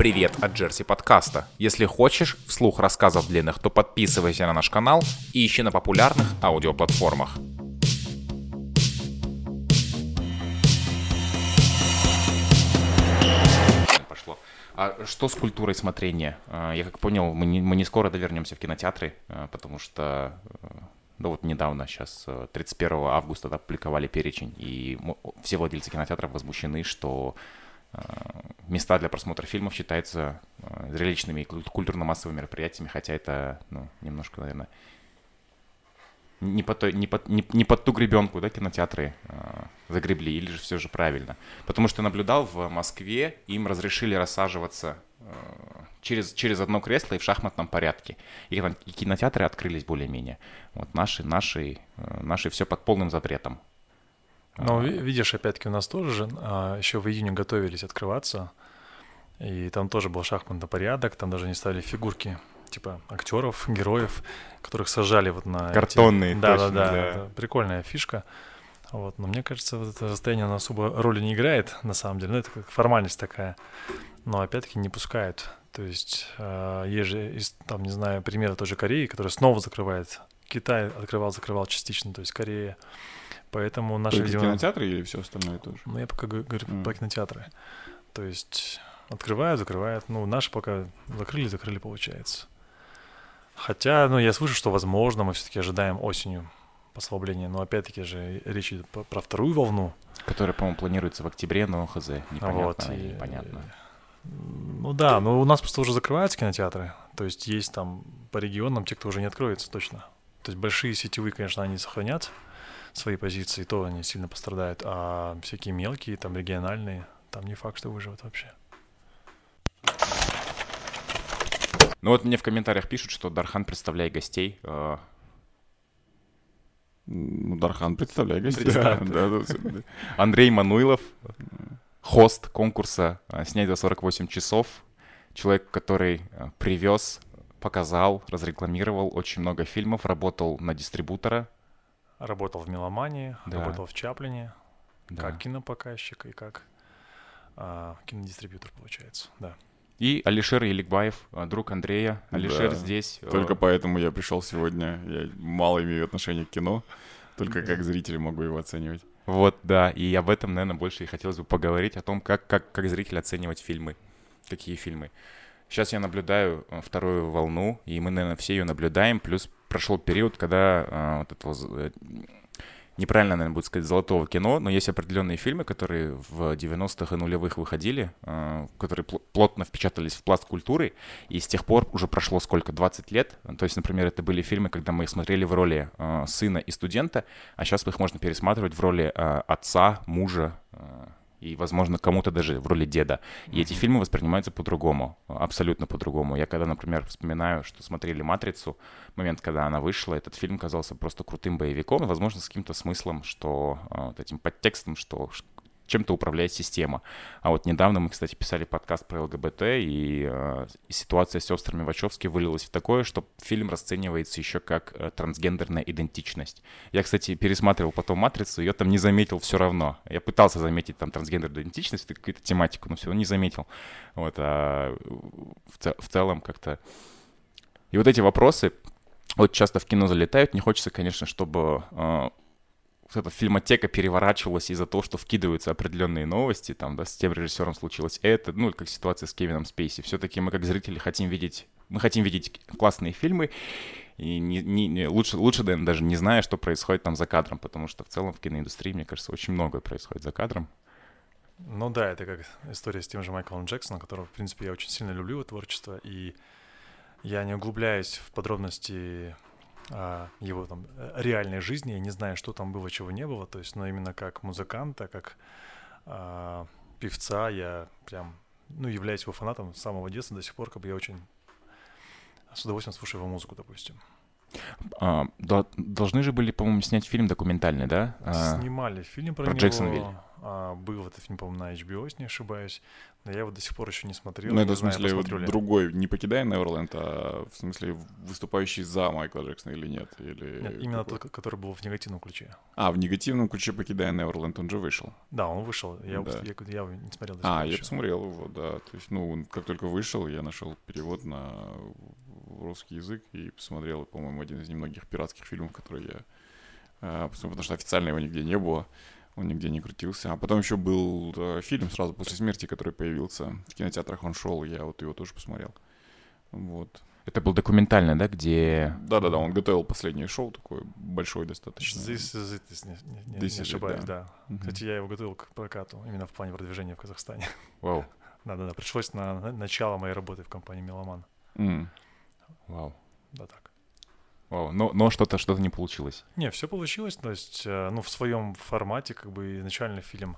Привет от Джерси подкаста. Если хочешь вслух рассказов длинных, то подписывайся на наш канал и ищи на популярных аудиоплатформах. Пошло. А что с культурой смотрения? А, Я как понял, мы не, мы не скоро довернемся в кинотеатры, а, потому что э, ну вот недавно, сейчас 31 августа да, опубликовали перечень, и все владельцы кинотеатров возмущены, что э, места для просмотра фильмов считаются э, зрелищными и куль- культурно-массовыми мероприятиями, хотя это, ну, немножко, наверное, не под, той- не под, не, не под ту гребенку, да, кинотеатры э, загребли, или же все же правильно. Потому что наблюдал в Москве, им разрешили рассаживаться э, через, через одно кресло и в шахматном порядке. И, и кинотеатры открылись более-менее. Вот наши, наши, э, наши все под полным запретом. Ну, ви- видишь, опять-таки у нас тоже же а, еще в июне готовились открываться, и там тоже был шахматный порядок, там даже не ставили фигурки типа актеров, героев, которых сажали вот на... эти- Картонные, да, точно, да, да, да. это прикольная фишка. Вот, но мне кажется, вот это расстояние оно особо роли не играет, на самом деле. Ну, это как формальность такая. Но опять-таки не пускают. То есть э, есть же, из, там, не знаю, примеры той же Кореи, которая снова закрывает. Китай открывал, закрывал частично, то есть Корея. Поэтому наши, Только видимо... кинотеатры или все остальное тоже? Ну, я пока говорю Мгм. про кинотеатры. То есть открывают, закрывают. Ну, наши пока закрыли, закрыли, получается. Хотя, ну, я слышу, что, возможно, мы все-таки ожидаем осенью послабления. Но опять-таки же речь идет про вторую волну. Которая, по-моему, планируется в октябре, но хз, непонятно Вот, и и- непонятно. Ну да, но у нас просто уже закрываются кинотеатры. То есть есть там по регионам те, кто уже не откроется точно. То есть большие сетевые, конечно, они сохранят свои позиции, то они сильно пострадают. А всякие мелкие, там региональные, там не факт, что выживут вообще. Ну вот мне в комментариях пишут, что Дархан, представляй гостей. э, Ну, Дархан, представляй гостей. Представь. Да, да, да. Андрей Мануилов, хост конкурса э, «Снять за 48 часов». Человек, который э, привез, показал, разрекламировал очень много фильмов, работал на дистрибутора. Работал в Меломании, Да. работал в Чаплине, Да. как кинопоказчик и как а, кинодистрибьютор, получается, да. И Алишер Еликбаев, э, друг Андрея. Алишер Да. здесь. э, Только поэтому я пришел сегодня. Я мало имею отношения к кино. Только как зритель могу его оценивать. Вот, да, и об этом, наверное, больше и хотелось бы поговорить, о том, как, как, как зритель оценивать фильмы, какие фильмы. Сейчас я наблюдаю э, вторую волну, и мы, наверное, все ее наблюдаем, плюс прошел период, когда э, вот этого, э, неправильно, наверное, будет сказать, золотого кино, но есть определенные фильмы, которые в 90-х и нулевых выходили, э, которые пл- плотно впечатались в пласт культуры, и с тех пор уже прошло сколько, 20 лет. То есть, например, это были фильмы, когда мы их смотрели в роли э, сына и студента, а сейчас их можно пересматривать в роли отца, мужа и, возможно, кому-то даже в роли деда. И эти фильмы воспринимаются по-другому, абсолютно по-другому. Я когда, например, вспоминаю, что смотрели «Матрицу», момент, когда она вышла, этот фильм казался просто крутым боевиком, возможно, с каким-то смыслом, что э, вот этим подтекстом, что чем-то управляет система. А вот недавно мы, кстати, писали подкаст про ЛГБТ, и, э, ситуация с сестрами Вачовски вылилась в такое, что фильм расценивается еще как э, трансгендерная идентичность. Я, кстати, пересматривал потом «Матрицу», ее там не заметил все равно. Я пытался заметить там трансгендерную идентичность, какую-то тематику, но все равно не заметил. Вот, а в, ц- в целом как-то... И вот эти вопросы вот часто в кино залетают. Не хочется, конечно, чтобы э, эта фильмотека переворачивалась из-за того, что вкидываются определенные новости, там, да, с тем режиссером случилось это, ну, как ситуация с Кевином Спейси. Все-таки мы, как зрители, хотим видеть, мы хотим видеть классные фильмы, и не, не- не- лучше, лучше, даже не зная, что происходит там за кадром, потому что в целом в киноиндустрии, мне кажется, очень многое происходит за кадром. Ну да, это как история с тем же Майклом Джексоном, которого, в принципе, я очень сильно люблю его творчество, и я не углубляюсь в подробности его там э, реальной жизни, я не знаю, что там было, чего не было, то есть, но именно как музыканта, как а, певца, я прям, ну, являюсь его фанатом с самого детства до сих пор, как бы я очень с удовольствием слушаю его музыку, допустим. А, до- должны же были, по-моему, снять фильм документальный, да? А, Снимали фильм про, про него. Джексонвиль. А, был этот фильм, по-моему, на HBO, если не ошибаюсь. Но я его до сих пор еще не смотрел. Ну, это в знаю, смысле вот посмотрю ли. другой, не покидая Неверленд, а в смысле выступающий за Майкла Джексона или нет? Или Нет, именно какой? тот, который был в негативном ключе. А, в негативном ключе покидая Неверленд, он же вышел. Да, он вышел. Я, Да. я, я его не смотрел до сих А, пор я еще. посмотрел его, да. То есть, ну, он как только вышел, я нашел перевод на русский язык и посмотрел, по-моему, один из немногих пиратских фильмов, которые я... а, потому что официально его нигде не было, он нигде не крутился. А потом еще был э, фильм сразу после смерти, который появился в кинотеатрах, он шел, я вот его тоже посмотрел. Вот. Это был документальный, да, где... Да-да-да, он готовил последнее шоу, такое большое достаточно. It, если не, не- не- не ошибаюсь, да. да. Мгм. Кстати, я его готовил к прокату, именно в плане продвижения в Казахстане. Вау, Да-да-да, пришлось на, на начало моей работы в компании Меломан. М. вау, Да, так. Вау. Но, но что-то что-то не получилось. Не, все получилось, то есть, э, ну, в своем формате, как бы, изначально фильм,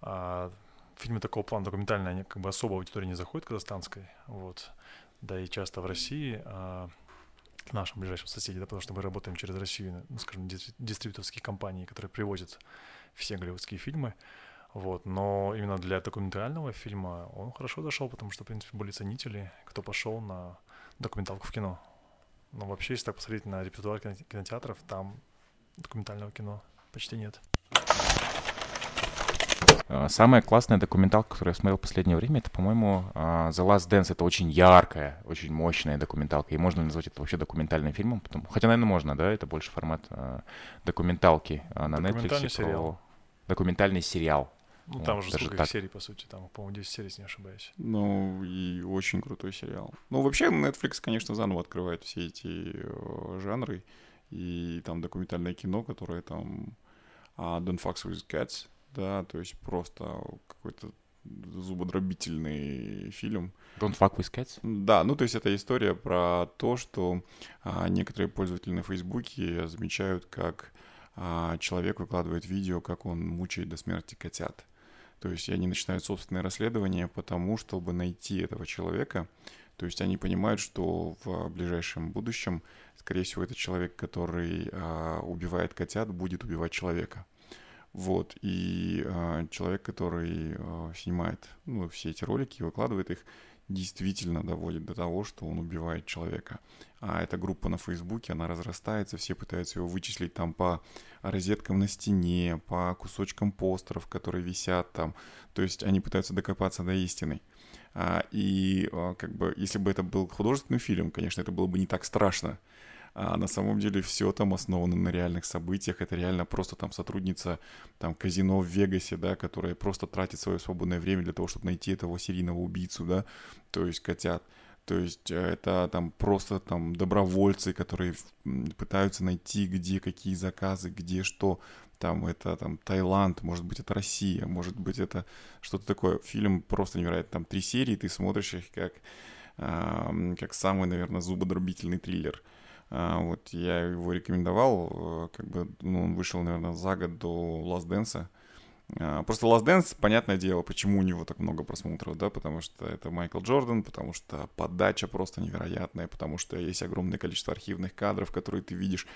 а, фильмы такого плана документальные, они как бы особо аудитории не заходят казахстанской, вот, да и часто в России, а, к нашим ближайшим соседям, да, потому что мы работаем через Россию, ну, скажем, дистри- дистрибьюторские компании, которые привозят все голливудские фильмы, вот, но именно для документального фильма он хорошо зашел, потому что, в принципе, были ценители, кто пошел на документалку в кино. Но вообще, если так посмотреть на репертуар кино- кинотеатров, там документального кино почти нет. А, Самая классная документалка, которую я смотрел в последнее время, это, по-моему, а, The Last Dance. Это очень яркая, очень мощная документалка. И можно назвать это вообще документальным фильмом? Потому... Хотя, наверное, можно, да? Это больше формат а, документалки на Netflix. сериал. Документальный сериал. Ну, Вот, там уже даже сколько так. серий, по сути, там, по-моему, 10 серий, если не ошибаюсь. Ну, и очень крутой сериал. Ну, вообще, Netflix, конечно, заново открывает все эти э, жанры. И там документальное кино, которое там а, Don't Fuck With Cats, да, то есть просто какой-то зубодробительный фильм. Don't fuck with cats? Да, ну то есть это история про то, что а, некоторые пользователи на Фейсбуке замечают, как а, человек выкладывает видео, как он мучает до смерти котят. То есть они начинают собственное расследование, потому чтобы найти этого человека. То есть они понимают, что в ближайшем будущем, скорее всего, этот человек, который а, убивает котят, будет убивать человека. Вот, и а, человек, который а, снимает ну, все эти ролики и выкладывает их, действительно доводит до того, что он убивает человека. А эта группа на Фейсбуке, она разрастается, все пытаются его вычислить там по розеткам на стене, по кусочкам постеров, которые висят там. То есть они пытаются докопаться до истины. А, и а, как бы, если бы это был художественный фильм, конечно, это было бы не так страшно. А на самом деле все там основано на реальных событиях. Это реально просто там сотрудница там казино в Вегасе, да, которая просто тратит свое свободное время для того, чтобы найти этого серийного убийцу, да, то есть котят. То есть э, это там просто там добровольцы, которые пытаются найти, где какие заказы, где что. Там это там Таиланд, может быть это Россия, может быть это что-то такое. Фильм просто невероятно. Там три серии, ты смотришь их как, ам, как самый, наверное, зубодробительный триллер. А, Вот я его рекомендовал, э, как бы, ну, он вышел, наверное, за год до Last Dance. А, Просто Last Dance, понятное дело, почему у него так много просмотров, да, потому что это Майкл Джордан, потому что подача просто невероятная, потому что есть огромное количество архивных кадров, которые ты видишь,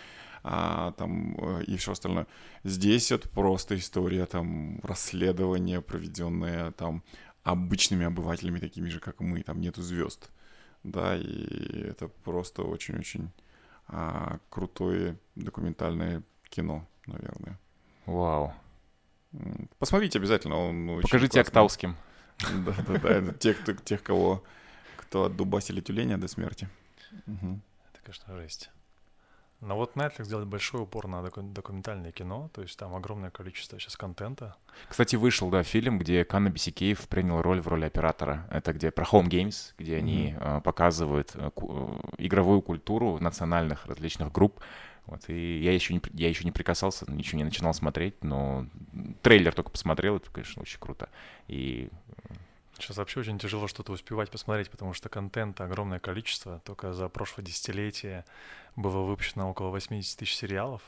а, там, э, и все остальное. Здесь это просто история, там, расследования, проведенное, там, обычными обывателями, такими же, как мы, там нету звезд, да, и это просто очень-очень а, крутое документальное кино, наверное. Вау. Посмотрите обязательно, он Покажите. Актауским. Да-да-да, тех, кто, тех, кого, кто отдубасили тюленя до смерти. Это, конечно, жесть. Но вот Netflix делает большой упор на доку- документальное кино, то есть там огромное количество сейчас контента. Кстати, вышел, да, фильм, где Канна Бисикеев принял роль в роли оператора. Это где про Home Games, где они э, показывают э, ку- э, игровую культуру национальных различных групп. Вот, и я еще не, я еще не прикасался, ничего не начинал смотреть, но трейлер только посмотрел, это, конечно, очень круто. И Сейчас вообще очень тяжело что-то успевать посмотреть, потому что контента огромное количество. Только за прошлое десятилетие было выпущено около 80 тысяч сериалов.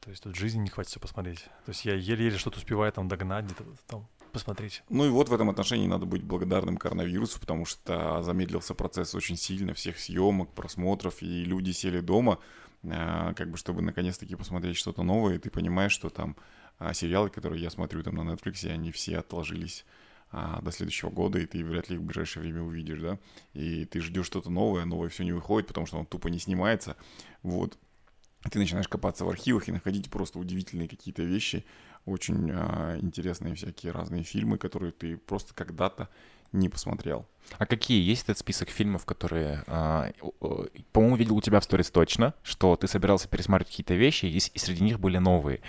То есть тут жизни не хватит все посмотреть. То есть я еле-еле что-то успеваю там догнать, где-то там посмотреть. Ну и вот в этом отношении надо быть благодарным коронавирусу, потому что замедлился процесс очень сильно всех съемок, просмотров, и люди сели дома, а, как бы чтобы наконец-таки посмотреть что-то новое, и ты понимаешь, что там а, сериалы, которые я смотрю там на Netflix, они все отложились до следующего года, и ты вряд ли их в ближайшее время увидишь, да, и ты ждешь что-то новое, новое все не выходит, потому что он тупо не снимается, вот, ты начинаешь копаться в архивах и находить просто удивительные какие-то вещи, очень а, интересные всякие разные фильмы, которые ты просто когда-то не посмотрел. А какие есть этот список фильмов, которые, а, по-моему, видел у тебя в сторис точно, что ты собирался пересматривать какие-то вещи, и, и среди них были новые,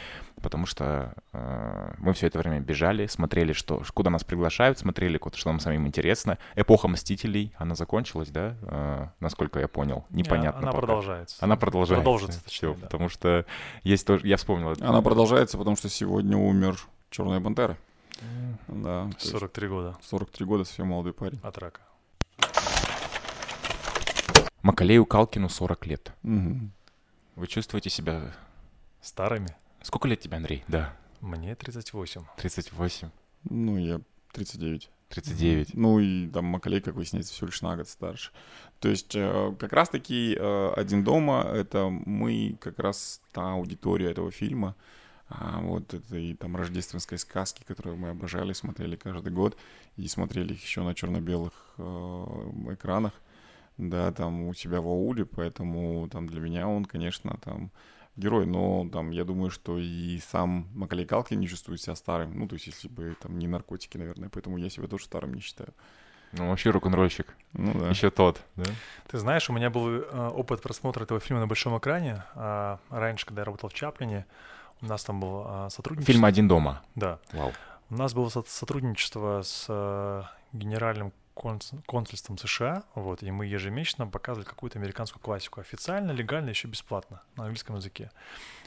потому что э, мы все это время бежали, смотрели, что, куда нас приглашают, смотрели, что нам самим интересно. Эпоха Мстителей, она закончилась, да, э, насколько я понял? Непонятно. Она пока. продолжается. Она продолжается. Продолжится, точнее, Все, да. потому что есть тоже, я вспомнил. Она продолжается, потому что сегодня умер Черная Пантера. Да, то есть 43 года 43 года, совсем молодой парень. от рака. Макалею Калкину 40 лет. Мгм. Вы чувствуете себя... Старыми? Сколько лет тебе, Андрей? Да, Мне 38. 38, Ну, я 39. 39. Ну и там Макалей, как выясняется, всего лишь на год старше. То есть э, как раз-таки э, «Один дома» — это мы, как раз та аудитория этого фильма, а, вот этой там рождественской сказки, которую мы обожали, смотрели каждый год, и смотрели их еще на черно-белых э, экранах, да, там у себя в ауле, поэтому там для меня он, конечно, там герой, но там я думаю, что и сам Макалей Калкин не чувствует себя старым, ну, то есть если бы там не наркотики, наверное, поэтому я себя тоже старым не считаю. Ну, вообще рок-н-ролльщик. Ну да. Еще тот, да? Ты знаешь, у меня был э, опыт просмотра этого фильма на большом экране. А, раньше, когда я работал в Чаплине, у нас там был а, сотрудничество. Фильм «Один дома». Да. Вау. У нас было со- сотрудничество с э, генеральным конс- консульством США, вот, и мы ежемесячно показывали какую-то американскую классику официально, легально, еще бесплатно на английском языке.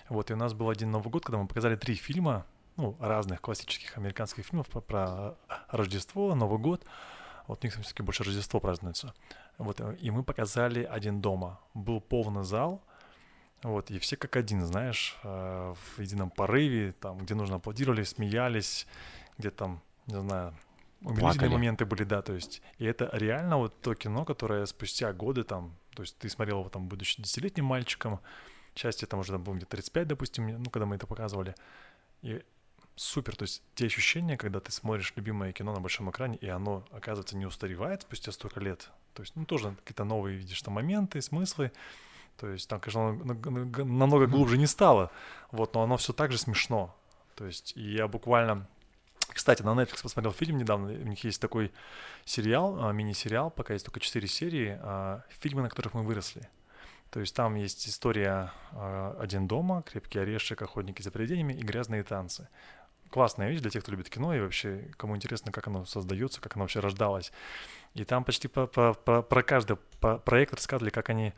Вот, и у нас был один Новый год, когда мы показали три фильма, ну, разных классических американских фильмов про, про Рождество, Новый год. Вот у них все-таки больше Рождество празднуется. Вот, э, и мы показали «Один дома». Был полный зал, вот, и все как один, знаешь, э, в едином порыве, там, где нужно аплодировали, смеялись, где там, не знаю, Плакали. моменты были, да, то есть, и это реально вот то кино, которое спустя годы там, то есть ты смотрел его там, будучи десятилетним мальчиком, части там уже там было где-то 35, допустим, ну, когда мы это показывали, и супер, то есть те ощущения, когда ты смотришь любимое кино на большом экране, и оно, оказывается, не устаревает спустя столько лет, то есть, ну, тоже какие-то новые видишь там моменты, смыслы, то есть там, конечно, намного глубже не стало, вот, но оно все так же смешно. То есть я буквально... Кстати, на Netflix посмотрел фильм недавно, у них есть такой сериал, а, мини-сериал, пока есть только 4 серии, а, фильмы, на которых мы выросли. То есть там есть история а, «Один дома», «Крепкий орешек», «Охотники за привидениями» и «Грязные танцы». Классная вещь для тех, кто любит кино и вообще, кому интересно, как оно создается, как оно вообще рождалось. И там почти по- по- по- про каждый проект рассказывали, как они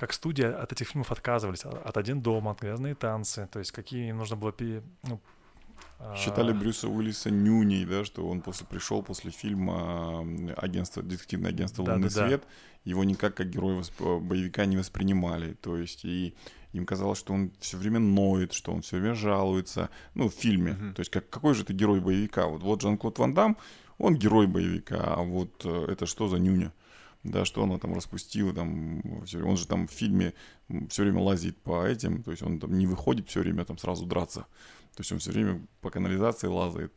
как студия от этих фильмов отказывались, а- от «Один дома», от «Грязные танцы», то есть какие им нужно было... пере- ну, а, Считали Брюса Уиллиса нюней, да, что он после пришел после фильма агентство, детективное агентство Да, Лунный да, да. свет, его никак как героя восп- боевика не воспринимали. То есть и им казалось, что он все время ноет, что он все время жалуется. Ну, в фильме. Мгм. То есть как, какой же ты герой боевика? Вот, вот Жан-Клод Ван Дам, он герой боевика, а вот э, это что за нюня? Да, что она там распустила, там, он же там в фильме все время лазит по этим, то есть он там не выходит все время там сразу драться. То есть он все время по канализации лазает.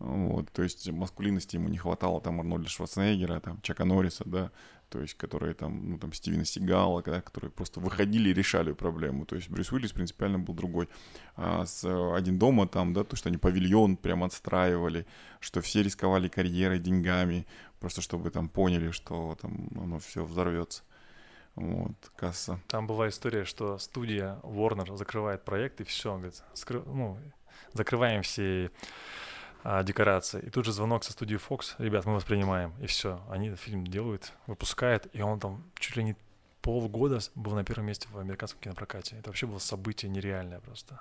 Вот, то есть маскулинности ему не хватало там Арнольда Шварценеггера, там Чака Норриса, да, то есть которые там, ну там Стивена Сигала, да, которые просто выходили и решали проблему. То есть Брюс Уиллис принципиально был другой. А с э, «Один дома» там, да, то, что они павильон прям отстраивали, что все рисковали карьерой, деньгами, просто чтобы там поняли, что там оно все взорвется. Вот, касса. Там была история, что студия Warner закрывает проект, и все, говорит, скры- ну, закрываем все а, декорации. И тут же звонок со студии Fox, ребят, мы вас принимаем, и все. Они фильм делают, выпускают, и он там чуть ли не полгода был на первом месте в американском кинопрокате. Это вообще было событие нереальное просто.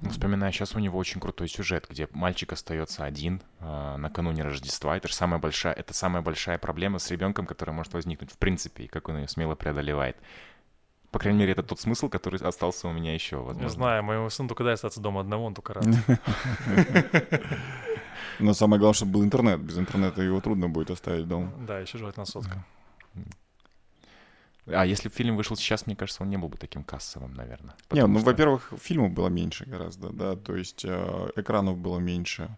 Ну, Вспоминаю, сейчас у него очень крутой сюжет, где мальчик остается один э, накануне Рождества. Это же самая большая, это самая большая проблема с ребенком, которая может возникнуть в принципе, и как он ее смело преодолевает. По крайней мере, это тот смысл, который остался у меня еще, возможно. Не знаю, моему сыну только дай остаться дома одного, он только рад. Но самое главное, чтобы был интернет. Без интернета его трудно будет оставить дома. Да, еще желательно сотка. А если бы фильм вышел сейчас, мне кажется, он не был бы таким кассовым, наверное. Не, ну, что... во-первых, фильмов было меньше гораздо, да, то есть э, экранов было меньше.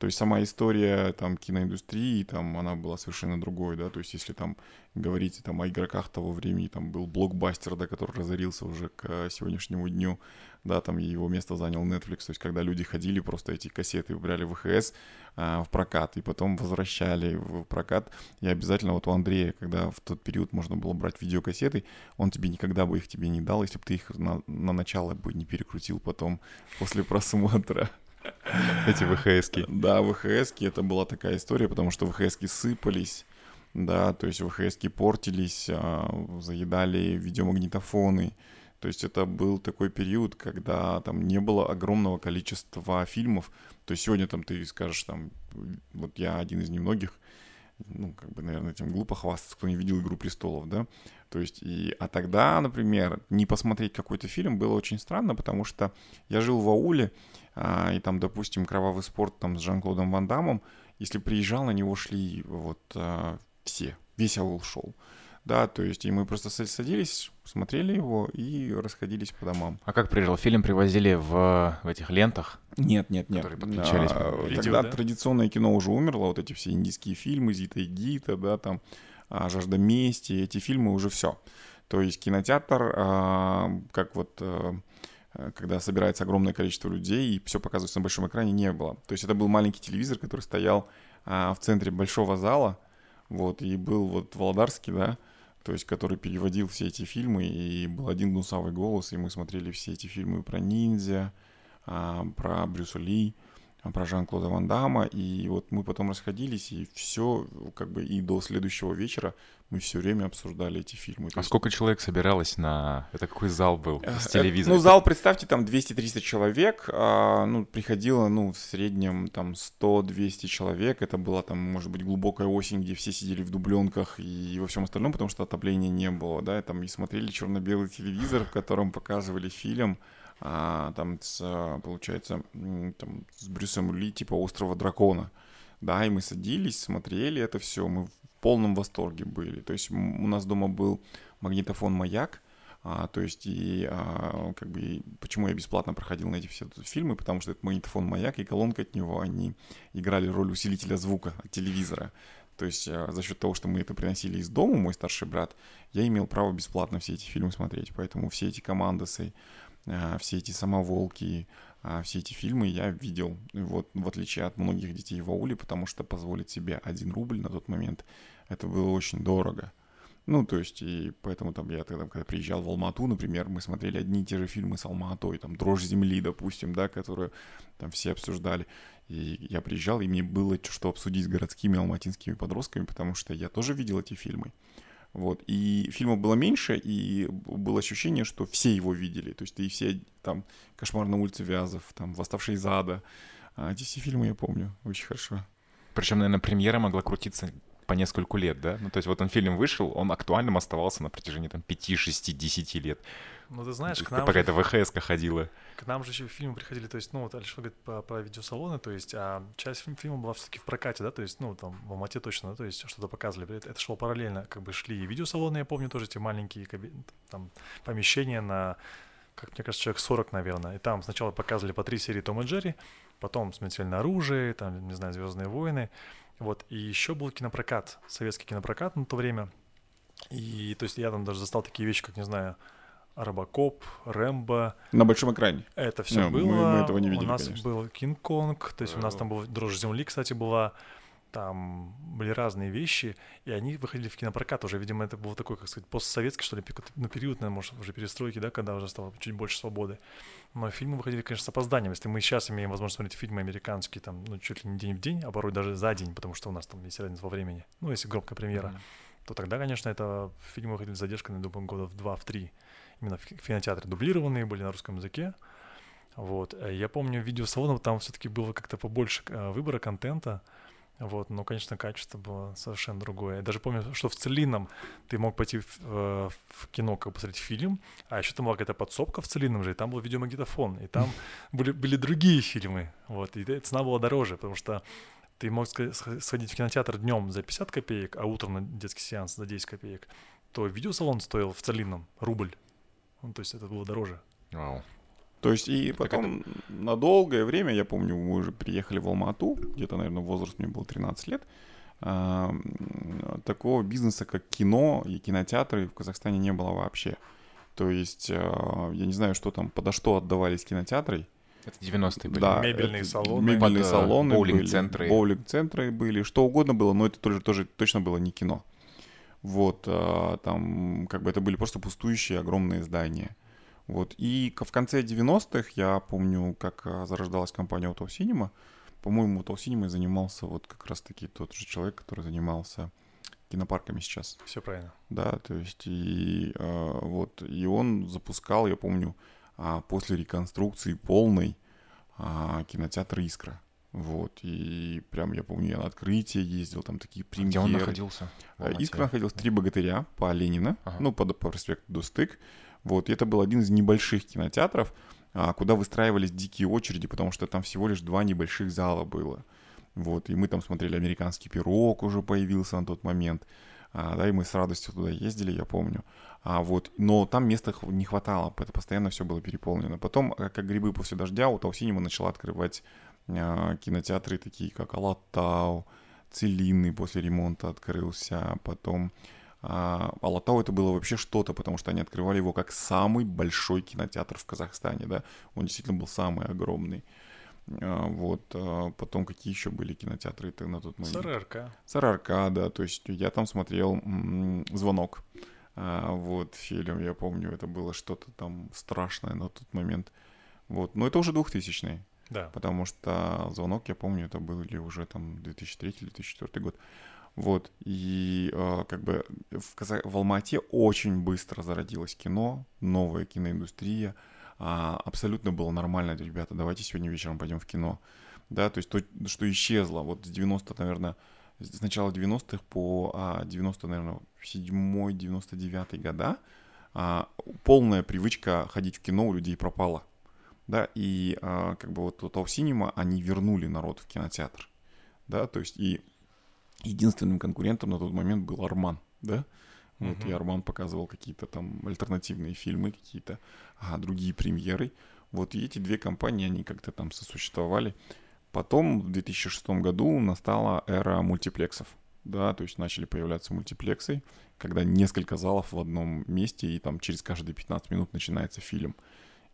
То есть сама история там киноиндустрии, там она была совершенно другой, да, то есть если там говорить там о игроках того времени, там был блокбастер, да, который разорился уже к сегодняшнему дню, да, там его место занял Netflix, то есть когда люди ходили, просто эти кассеты брали в ВХС а, в прокат и потом возвращали в прокат, и обязательно вот у Андрея, когда в тот период можно было брать видеокассеты, он тебе никогда бы их тебе не дал, если бы ты их на, на начало бы не перекрутил потом после просмотра. Эти ВХСки. Да, ВХСки это была такая история, потому что ВХСки сыпались, да, то есть ВХСки портились, а, заедали видеомагнитофоны. То есть это был такой период, когда там не было огромного количества фильмов. То есть сегодня там ты скажешь, там, вот я один из немногих, ну, как бы, наверное, этим глупо хвастаться, кто не видел «Игру престолов», да? То есть, и, а тогда, например, не посмотреть какой-то фильм было очень странно, потому что я жил в ауле, и там, допустим, «Кровавый спорт» там с Жан-Клодом Ван Дамом, если приезжал, на него шли вот а, все, весь аул шел. Да, то есть, и мы просто садились, смотрели его и расходились по домам. А как приезжал? Фильм привозили в, в этих лентах? Нет, нет, нет. Которые подключались. А, видео, тогда да? традиционное кино уже умерло, вот эти все индийские фильмы, Зита и Гита, да, там, а, «Жажда мести», эти фильмы уже все. То есть кинотеатр, а, как вот а, когда собирается огромное количество людей и все показывается на большом экране, не было. То есть это был маленький телевизор, который стоял а, в центре большого зала, вот, и был вот Володарский, да, то есть который переводил все эти фильмы, и был один гнусавый голос, и мы смотрели все эти фильмы про ниндзя, а, про Брюса Ли, про Жан-Клода Ван Дамма, и вот мы потом расходились, и все, как бы, и до следующего вечера мы все время обсуждали эти фильмы. А есть... сколько человек собиралось на... Это какой зал был с э, телевизором? Ну, зал, представьте, там 200-300 человек, а, ну, приходило, ну, в среднем там 100-200 человек, это была там, может быть, глубокая осень, где все сидели в дубленках и во всем остальном, потому что отопления не было, да, там и смотрели черно-белый телевизор, в котором показывали фильм, а, там, с, получается, там, с Брюсом Ли, типа «Острова дракона». Да, и мы садились, смотрели это все, мы полном восторге были. То есть у нас дома был магнитофон «Маяк», а, то есть и а, как бы почему я бесплатно проходил на эти все фильмы, потому что этот магнитофон «Маяк» и колонка от него, они играли роль усилителя звука от телевизора. То есть а, за счет того, что мы это приносили из дома, мой старший брат, я имел право бесплатно все эти фильмы смотреть. Поэтому все эти командосы, а, все эти самоволки, а, все эти фильмы я видел, вот в отличие от многих детей в ауле, потому что позволить себе один рубль на тот момент, это было очень дорого. Ну, то есть, и поэтому там я тогда, когда приезжал в Алмату, например, мы смотрели одни и те же фильмы с Алматой, там «Дрожь земли», допустим, да, которую там все обсуждали. И я приезжал, и мне было что обсудить с городскими алматинскими подростками, потому что я тоже видел эти фильмы. Вот. И фильма было меньше, и было ощущение, что все его видели. То есть и все там «Кошмар на улице Вязов», там «Восставший из ада». А эти все фильмы я помню очень хорошо. Причем, наверное, премьера могла крутиться по нескольку лет, да? Ну, то есть вот он фильм вышел, он актуальным оставался на протяжении там 5, 6, 10 лет. Ну, ты знаешь, к нам... Пока-то ВХС ходила. К нам же еще фильмы приходили, то есть, ну, вот Алишер говорит про, про видеосалоны, то есть, а часть фильма была все-таки в прокате, да, то есть, ну, там, в Алмате точно, да, то есть, что-то показывали. Это, это шло параллельно, как бы шли и видеосалоны, я помню, тоже эти маленькие там, помещения на, как мне кажется, человек 40, наверное. И там сначала показывали по три серии Том и Джерри, потом «Смертельное оружие», там, не знаю, «Звездные войны», вот, и еще был кинопрокат, советский кинопрокат на то время, и, то есть, я там даже застал такие вещи, как, не знаю, Робокоп, Рэмбо. На большом экране. Это все no, было. Мы, мы этого не видели, У нас конечно. был Кинг-Конг, то есть у нас там был Дрожь Земли, кстати, была. Там были разные вещи, и они выходили в кинопрокат уже. Видимо, это был такой, как сказать, постсоветский, что ли, на период, наверное, может, уже перестройки, да, когда уже стало чуть больше свободы. Но фильмы выходили, конечно, с опозданием. Если мы сейчас имеем возможность смотреть фильмы американские, там, ну, чуть ли не день в день, а порой даже за день, потому что у нас там есть разница во времени, ну, если громкая премьера, mm-hmm. то тогда, конечно, это фильмы выходили с задержкой, я думаю, года в два, в три именно в кинотеатре дублированные были на русском языке. Вот. Э, я помню, видеосалонов там все-таки было как-то побольше э, выбора контента. Вот, но, конечно, качество было совершенно другое. Я даже помню, что в Целинном ты мог пойти в, э, в кино, как посмотреть фильм, а еще там была какая-то подсобка в Целинном же, и там был видеомагнитофон, и там были, были другие фильмы, вот, и цена была дороже, потому что ты мог сходить в кинотеатр днем за 50 копеек, а утром на детский сеанс за 10 копеек, то видеосалон стоил в Целинном рубль. Ну, то есть это было дороже. Вау. То есть и потом это... на долгое время, я помню, мы уже приехали в Алмату, где-то, наверное, возраст мне был 13 лет, а, такого бизнеса, как кино и кинотеатры в Казахстане не было вообще. То есть а, я не знаю, что там, подо что отдавались кинотеатры. Это 90-е были. Да, мебельные салоны. Мебельные под, салоны боулинг-центры. Боулинг-центры были, что угодно было, но это тоже, тоже точно было не кино. Вот, а, там как бы это были просто пустующие огромные здания. Вот. И в конце 90-х, я помню, как а, зарождалась компания Auto Cinema. По-моему, Auto Cinema занимался вот как раз-таки тот же человек, который занимался кинопарками сейчас. Все правильно. Да, то есть и э, вот и он запускал, я помню, э, после реконструкции полной э, кинотеатр Искра. Вот, и прям я помню, я на открытие ездил, там такие премьеры. Где он находился? Искра находился «Три богатыря» по Ленина, ага. ну, по, по проспекту Достык. Вот, и это был один из небольших кинотеатров, а, куда выстраивались дикие очереди, потому что там всего лишь два небольших зала было. Вот, и мы там смотрели «Американский пирог» уже появился на тот момент. А, да, и мы с радостью туда ездили, я помню. А, вот, но там места не хватало, это постоянно все было переполнено. Потом, а, как грибы после дождя, у Таусинема начала открывать а, кинотеатры такие, как Алатау, Целинный после ремонта открылся, потом а Алатау это было вообще что-то, потому что они открывали его как самый большой кинотеатр в Казахстане, да, он действительно был самый огромный. А, вот, а потом какие еще были кинотеатры на тот момент? СРРК. СРРК, да, то есть я там смотрел «Звонок», а, вот, фильм, я помню, это было что-то там страшное на тот момент, вот, но это уже 2000-й, да. потому что «Звонок», я помню, это были уже там 2003-2004 год, вот, и э, как бы в, Каза... в Алмате очень быстро зародилось кино, новая киноиндустрия. А, абсолютно было нормально, ребята, давайте сегодня вечером пойдем в кино. Да, то есть то, что исчезло, вот с 90 наверное, с начала 90-х по а, 90, наверное, 7-99 года, а, полная привычка ходить в кино у людей пропала. Да, и а, как бы вот Тау Синема, они вернули народ в кинотеатр. Да, то есть и единственным конкурентом на тот момент был Арман, да? Вот, uh-huh. и Арман показывал какие-то там альтернативные фильмы, какие-то а, другие премьеры. Вот, и эти две компании, они как-то там сосуществовали. Потом в 2006 году настала эра мультиплексов, да, то есть начали появляться мультиплексы, когда несколько залов в одном месте, и там через каждые 15 минут начинается фильм.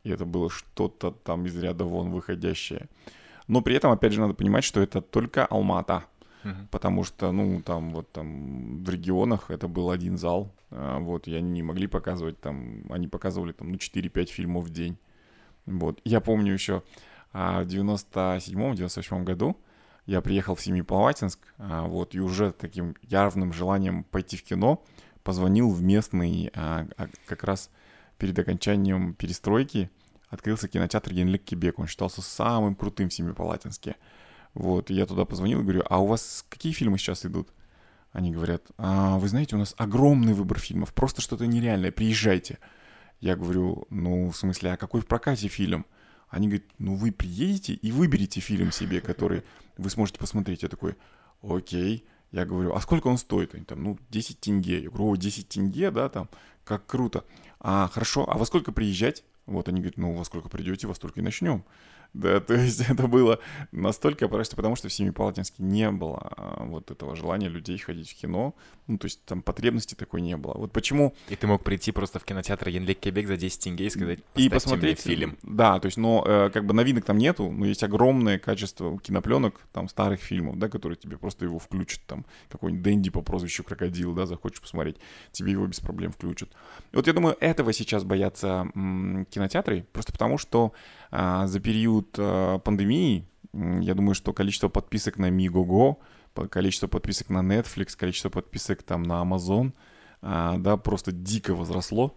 И это было что-то там из ряда вон выходящее. Но при этом, опять же, надо понимать, что это только Алмата, потому что, ну, там вот там в регионах это был один зал, а, вот, и они не могли показывать там, они показывали там, ну, 4-5 фильмов в день, вот. Я помню еще а, в 97-98 году я приехал в Семипалатинск, а, вот, и уже таким явным желанием пойти в кино позвонил в местный, как раз перед окончанием перестройки, открылся кинотеатр Генлик Кебек, он считался самым крутым в Семипалатинске. Вот, я туда позвонил и говорю, а у вас какие фильмы сейчас идут? Они говорят, а, вы знаете, у нас огромный выбор фильмов, просто что-то нереальное, приезжайте. Я говорю, ну, в смысле, а какой в прокате фильм? Они говорят, ну, вы приедете и выберете фильм себе, который вы сможете посмотреть. Я такой, окей. Я говорю, а сколько он стоит? Они там, ну, 10 тенге. Я говорю, о, 10 тенге, да, там, как круто. А, хорошо, а во сколько приезжать? Вот они говорят, ну, во сколько придете, во столько и начнем. Да, то есть это было настолько просто, потому что в Семипалатинске не было а, вот этого желания людей ходить в кино. Ну, то есть там потребности такой не было. Вот почему... И ты мог прийти просто в кинотеатр Янлик Кебек за 10 тенге и сказать, и посмотреть фильм. Да, то есть, но э, как бы новинок там нету, но есть огромное качество кинопленок, там, старых фильмов, да, которые тебе просто его включат, там, какой-нибудь Дэнди по прозвищу Крокодил, да, захочешь посмотреть, тебе его без проблем включат. вот я думаю, этого сейчас боятся м- кинотеатры, просто потому что за период а, пандемии, я думаю, что количество подписок на Мигого, количество подписок на Netflix, количество подписок там на Amazon, а, да, просто дико возросло.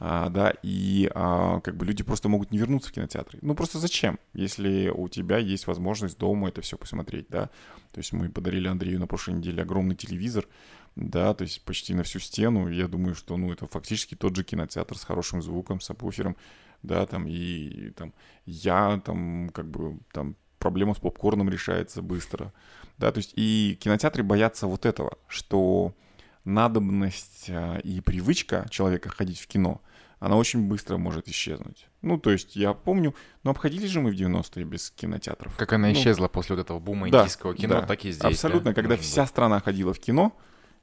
а, да, и а, как бы люди просто могут не вернуться в кинотеатры. Ну просто зачем, если у тебя есть возможность дома это все посмотреть, да? То есть мы подарили Андрею на прошлой неделе огромный телевизор, да, то есть почти на всю стену. Я думаю, что, ну, это фактически тот же кинотеатр с хорошим звуком, с буфером, да, там, и, там я, там, как бы, там, проблема с попкорном решается быстро, да, то есть и кинотеатры боятся вот этого, что надобность а, и привычка человека ходить в кино, она очень быстро может исчезнуть. Ну, то есть, я помню, ну, обходились же мы в 90-е без кинотеатров. Как она ну, исчезла после вот этого бума да, индийского кино, да, так и здесь. Абсолютно, да? когда Может вся быть. страна ходила в кино,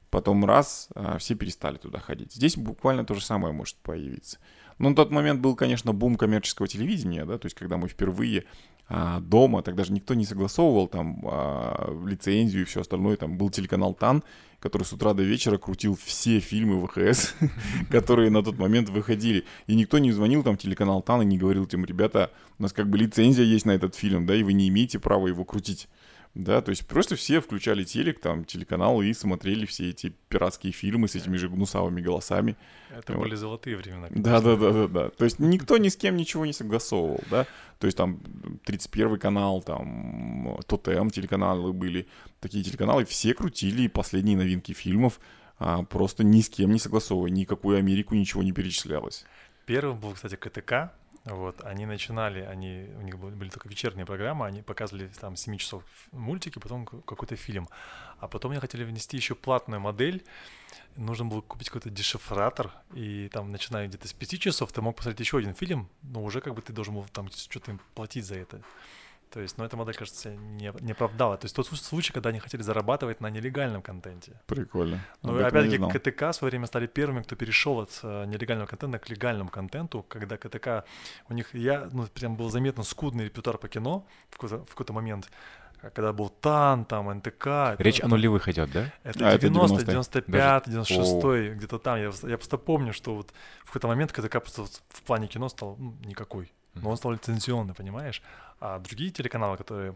потом раз, а, все перестали туда ходить. Здесь буквально то же самое может появиться. Но на тот момент был, конечно, бум коммерческого телевидения, да, то есть когда мы впервые а, дома, тогда же никто не согласовывал там а, лицензию и все остальное, там был телеканал ТАН, который с утра до вечера крутил все фильмы ВХС, которые на тот момент выходили. И никто не звонил там телеканал ТАН и не говорил тем, ребята, у нас как бы лицензия есть на этот фильм, да, и вы не имеете права его крутить. Да, то есть просто все включали телек, там, телеканал и смотрели все эти пиратские фильмы с этими же гнусавыми голосами. Это Вот. были золотые времена. Да, да, да, да, да. То есть никто ни с кем ничего не согласовывал, да. То есть там 31 канал, там Тотем телеканалы были, такие телеканалы, все крутили последние новинки фильмов, а, просто ни с кем не согласовывая, никакую Америку ничего не перечислялось. Первым был, кстати, КТК. Вот, они начинали, они, у них были, только вечерние программы, они показывали там 7 часов мультики, потом какой-то фильм. А потом они хотели внести еще платную модель, нужно было купить какой-то дешифратор, и там, начиная где-то с 5 часов, ты мог посмотреть еще один фильм, но уже как бы ты должен был там что-то им платить за это. То есть, ну, эта модель, кажется, не, не оправдала. То есть тот случай, когда они хотели зарабатывать на нелегальном контенте. Прикольно. Ну, опять-таки. КТК в свое время стали первыми, кто перешел от э, нелегального контента к легальному контенту, когда КТК, у них, я, ну, прям был заметно скудный репертуар по кино в какой-то, в какой-то момент, а когда был ТАН, там, НТК. это- Речь о нулевых идет, да? Это А, это 90 90-е. 95 96 где-то там. Я, я просто помню, что вот в какой-то момент КТК просто в плане кино стал ну, никакой. Но он стал лицензионный, понимаешь? А другие телеканалы, которые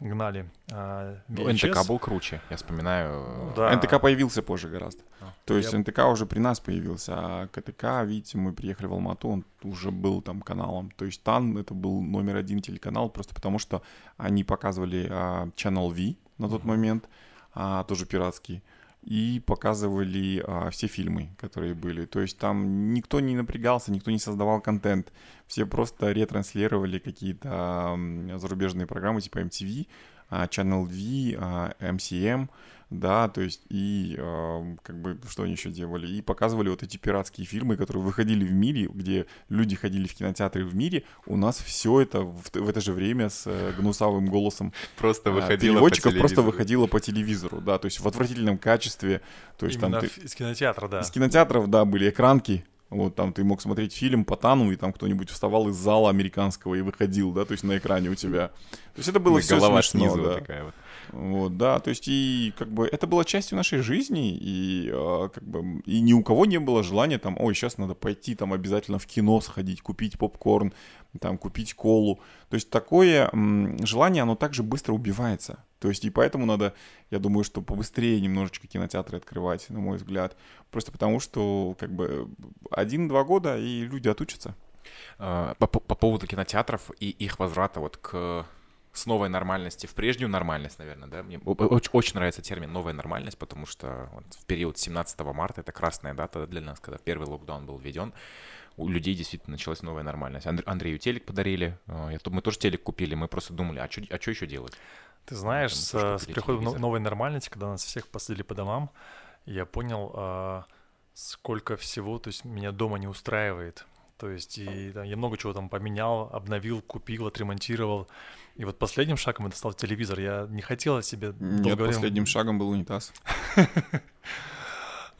гнали а, Ну, VHS, НТК был круче, я вспоминаю. Ну да. НТК появился позже гораздо. А. То есть Я- НТК уже при нас появился, а КТК, видите, мы приехали в Алмату, он уже был там каналом. То есть ТАН это был номер один телеканал, просто потому что они показывали а, Channel V на тот момент, а, тоже пиратский, и показывали а, все фильмы, которые были. То есть там никто не напрягался, никто не создавал контент. Все просто ретранслировали какие-то ам, зарубежные программы типа MTV, а, Channel V, а, MCM, да, то есть и а, как бы что они еще делали? И показывали вот эти пиратские фильмы, которые выходили в мире, где люди ходили в кинотеатры в мире. У нас все это в, в это же время с э, гнусавым голосом Просто а, выходило переводчиков по просто выходило по телевизору, да, то есть в отвратительном качестве, то есть именно там ты, из кинотеатра, да. из кинотеатров, да, были экранки, вот там ты мог смотреть фильм по Тану, и там кто-нибудь вставал из зала американского и выходил, да, то есть на экране у тебя. То есть это было все Голова смешно, снизу да. такая вот. Вот, да, то есть и как бы это было частью нашей жизни, и а, как бы и ни у кого не было желания там, ой, сейчас надо пойти там обязательно в кино сходить, купить попкорн, там купить колу. То есть такое м, желание, оно также быстро убивается. То есть и поэтому надо, я думаю, что побыстрее немножечко кинотеатры открывать, на мой взгляд. Просто потому что как бы один-два года и люди отучатся. А, По, по- по поводу кинотеатров и их возврата вот к с новой нормальности в прежнюю нормальность, наверное, да? Мне очень, очень нравится термин «новая нормальность», потому что вот в период 17 марта, это красная дата для нас, когда первый локдаун был введен, у людей действительно началась новая нормальность. Андр- Андрею телек подарили, э, мы тоже телек купили, мы просто думали, а что а чё еще делать? Ты знаешь, Там с, с приходом телевизор. новой нормальности, когда нас всех посадили по домам, я понял, а, сколько всего, то есть меня дома не устраивает. То есть и там, я много чего там поменял, обновил, купил, отремонтировал. И вот последним шагом это стал телевизор. Я не хотел себе Нет, долгое время- последним шагом был унитаз.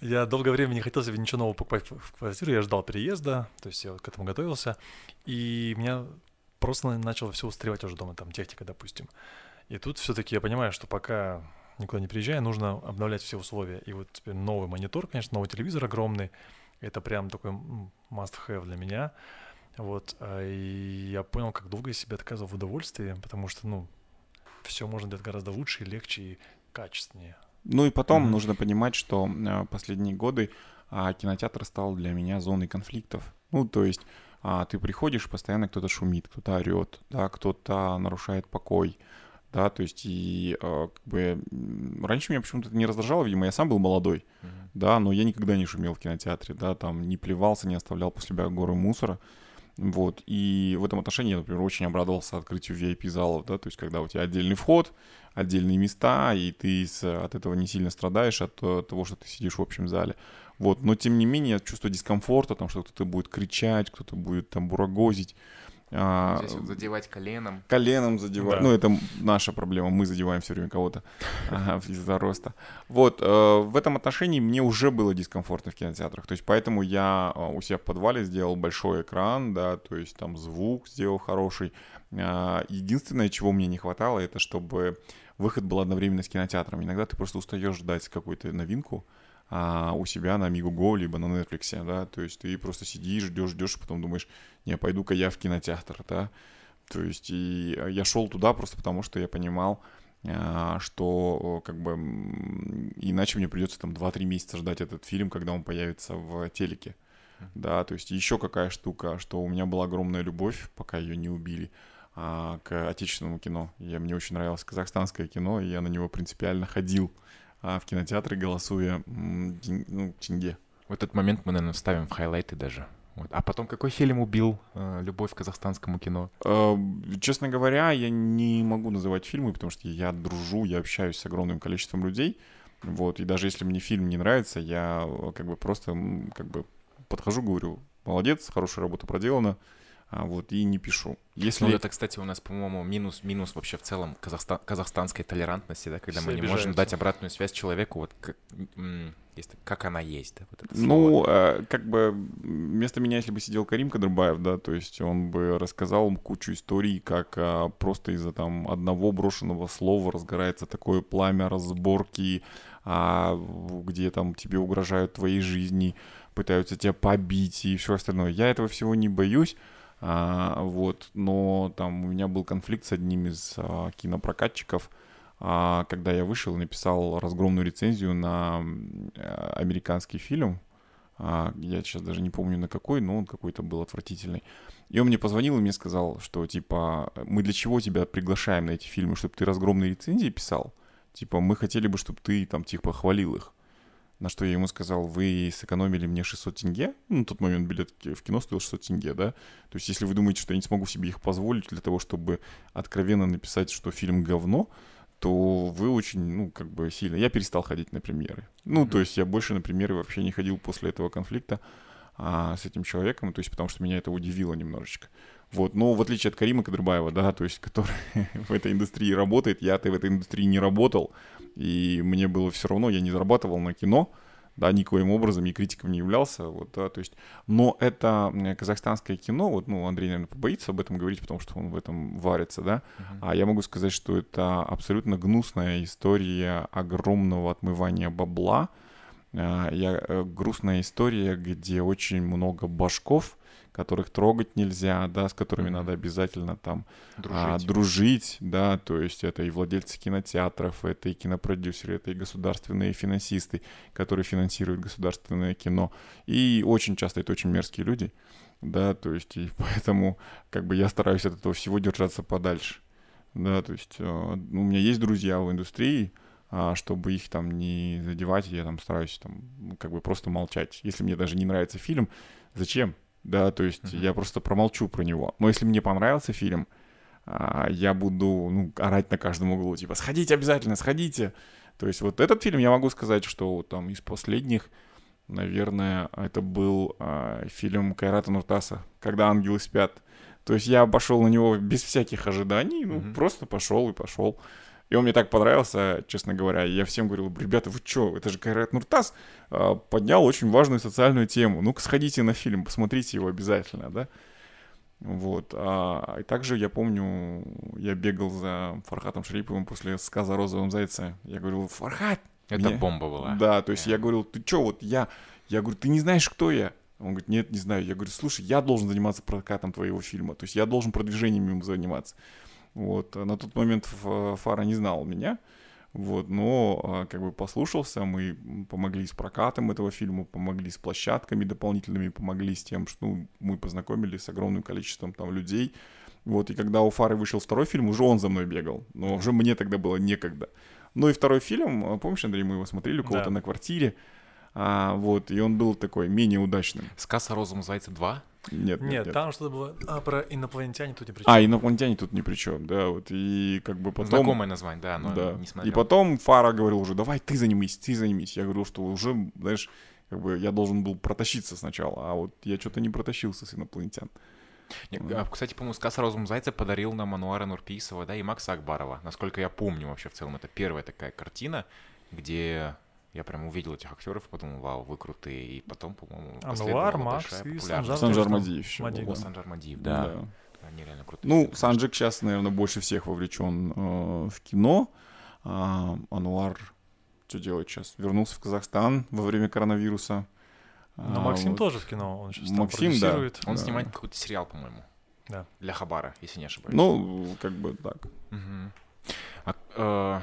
Я долгое время не хотел себе ничего нового покупать в квартиру, я ждал переезда, то есть я вот к этому готовился, и меня просто на- начало все устаревать уже дома, там техника, допустим. И тут все-таки я понимаю, что пока никуда не приезжаю, нужно обновлять все условия. И вот теперь новый монитор, конечно, новый телевизор огромный, это прям такой must-have для меня. Вот, а, и я понял, как долго я себе отказывал в удовольствии, потому что, ну, все можно делать гораздо лучше и легче и качественнее. Ну и потом mm-hmm. нужно понимать, что э, последние годы а, кинотеатр стал для меня зоной конфликтов. Ну, то есть а, ты приходишь, постоянно кто-то шумит, кто-то орет, да, кто-то нарушает покой, да, то есть и как бы раньше меня почему-то это не раздражало, видимо, я сам был молодой, mm-hmm. да, но я никогда не шумел в кинотеатре, да, там не плевался, не оставлял после себя горы мусора, вот, и в этом отношении я, например, очень обрадовался открытию VIP-залов, да, то есть когда у тебя отдельный вход, отдельные места, и ты от этого не сильно страдаешь, от, от того, что ты сидишь в общем зале. Вот, но тем не менее чувство дискомфорта, там, что кто-то будет кричать, кто-то будет там бурагозить, а, Здесь вот задевать коленом. Коленом задевать. Да. Ну, это наша проблема. Мы задеваем все время кого-то из-за роста. Вот, э, в этом отношении мне уже было дискомфортно в кинотеатрах. То есть, поэтому я э, у себя в подвале сделал большой экран, да, то есть там звук сделал хороший. А, единственное, чего мне не хватало, это чтобы выход был одновременно с кинотеатром. Иногда ты просто устаешь ждать какую-то новинку, а, у себя на Go либо на Netflix, да, то есть ты просто сидишь, ждешь, ждешь, потом думаешь, не, пойду-ка я в кинотеатр, да, то есть и я шел туда просто потому, что я понимал, а, что как бы иначе мне придется там 2-3 месяца ждать этот фильм, когда он появится в телеке. Да, то есть еще какая штука, что у меня была огромная любовь, пока ее не убили, а, к отечественному кино. Я, мне очень нравилось казахстанское кино, и я на него принципиально ходил а, в кинотеатре, голосуя ну, тенге. В этот момент мы, наверное, вставим в хайлайты даже. Вот. А потом какой фильм убил э, любовь к казахстанскому кино? Э, честно говоря, я не могу называть фильмы, потому что я дружу, я общаюсь с огромным количеством людей. Вот, и даже если мне фильм не нравится, я как бы просто как бы подхожу, говорю, молодец, хорошая работа проделана, вот, и не пишу. Если... Ну, это, кстати, у нас, по-моему, минус, минус вообще в целом казахстан, казахстанской толерантности, да, когда Все мы не можем дать обратную связь человеку, вот как, если, как она есть, да, вот это Ну, э, как бы вместо меня, если бы сидел Карим Кадрбаев, да, то есть он бы рассказал кучу историй, как а, просто из-за там одного брошенного слова разгорается такое пламя разборки, а, где там тебе угрожают твоей жизни, пытаются тебя побить и все остальное. Я этого всего не боюсь, а, вот, но там у меня был конфликт с одним из а, кинопрокатчиков, а, когда я вышел и написал разгромную рецензию на а, американский фильм. А, я сейчас даже не помню на какой, но он какой-то был отвратительный. И он мне позвонил и мне сказал, что типа мы для чего тебя приглашаем на эти фильмы, чтобы ты разгромные рецензии писал? Типа мы хотели бы, чтобы ты там типа хвалил их. На что я ему сказал, вы сэкономили мне 600 тенге. Ну, на тот момент билет в кино стоил 600 тенге, да. То есть, если вы думаете, что я не смогу себе их позволить для того, чтобы откровенно написать, что фильм говно, то вы очень, ну, как бы сильно... Я перестал ходить на премьеры. Ну, mm-hmm. то есть я больше на премьеры вообще не ходил после этого конфликта а, с этим человеком, то есть потому что меня это удивило немножечко. Вот, но в отличие от Карима Кадрбаева, да, то есть который в этой индустрии работает, я-то в этой индустрии не работал, и мне было все равно, я не зарабатывал на кино, да, никоим образом и критиком не являлся, вот, да, то есть, но это казахстанское кино, вот, ну, Андрей, наверное, побоится об этом говорить, потому что он в этом варится, да, uh-huh. а я могу сказать, что это абсолютно гнусная история огромного отмывания бабла, а, я, э, грустная история, где очень много башков, которых трогать нельзя, да, с которыми mm-hmm. надо обязательно там дружить. А, дружить, да, то есть это и владельцы кинотеатров, это и кинопродюсеры, это и государственные финансисты, которые финансируют государственное кино, и очень часто это очень мерзкие люди, да, то есть и поэтому как бы я стараюсь от этого всего держаться подальше, да, то есть э, у меня есть друзья в индустрии, а, чтобы их там не задевать, я там стараюсь там как бы просто молчать. Если мне даже не нравится фильм, зачем? Да, то есть mm-hmm. я просто промолчу про него. Но если мне понравился фильм, а, я буду ну, орать на каждом углу, типа, сходите обязательно, сходите. То есть вот этот фильм я могу сказать, что там из последних, наверное, это был а, фильм Кайрата Нуртаса «Когда ангелы спят». То есть я пошел на него без всяких ожиданий, ну, mm-hmm. просто пошел и пошел. И он мне так понравился, честно говоря. Я всем говорил, ребята, вы что, это же Кайрат Нуртас а, поднял очень важную социальную тему. Ну-ка сходите на фильм, посмотрите его обязательно, да. Вот. А, и также я помню, я бегал за Фархатом Шариповым после сказа розовом зайце. Я говорил, Фархат! Это мне... бомба была. Да, то есть yeah. я говорил, ты что, вот я... Я говорю, ты не знаешь, кто я? Он говорит, нет, не знаю. Я говорю, слушай, я должен заниматься прокатом твоего фильма. То есть я должен продвижением им заниматься. Вот. А на тот момент Фара не знал меня. Вот, но а, как бы послушался, мы помогли с прокатом этого фильма, помогли с площадками дополнительными, помогли с тем, что ну, мы познакомились с огромным количеством там людей. Вот, и когда у Фары вышел второй фильм, уже он за мной бегал, но уже мне тогда было некогда. Ну и второй фильм, помнишь, Андрей, мы его смотрели у кого-то да. на квартире, а, вот, и он был такой менее удачным. «Сказ о розовом зайце 2»? Нет, нет, нет, там что-то было а, про инопланетяне тут ни при чем. А, инопланетяне тут ни при чем, да, вот, и как бы потом... Знакомое название, да, но да. не смотрел. И потом Фара говорил уже, давай ты займись, ты займись. Я говорил, что уже, знаешь, как бы я должен был протащиться сначала, а вот я что-то не протащился с инопланетян. Не, а, кстати, по-моему, сказ Розум Зайца подарил нам Ануара Нурписова, да, и Макса Акбарова. Насколько я помню вообще в целом, это первая такая картина, где я прям увидел этих актеров, подумал, вау, вы крутые. И потом, по-моему, Ануар, Макс и Санжар, Санжар Мадиев еще. Мадиев. О, Санжар Мадиев, да. да. Они реально крутые. Ну, Санджик сейчас, наверное, больше всех вовлечен э, в кино. А, Ануар что делает сейчас? Вернулся в Казахстан во время коронавируса. Но а, Максим вот. тоже в кино, он сейчас Максим, да. Он да. снимает какой-то сериал, по-моему. Да. Для Хабара, если не ошибаюсь. Ну, как бы так. Угу. А, э,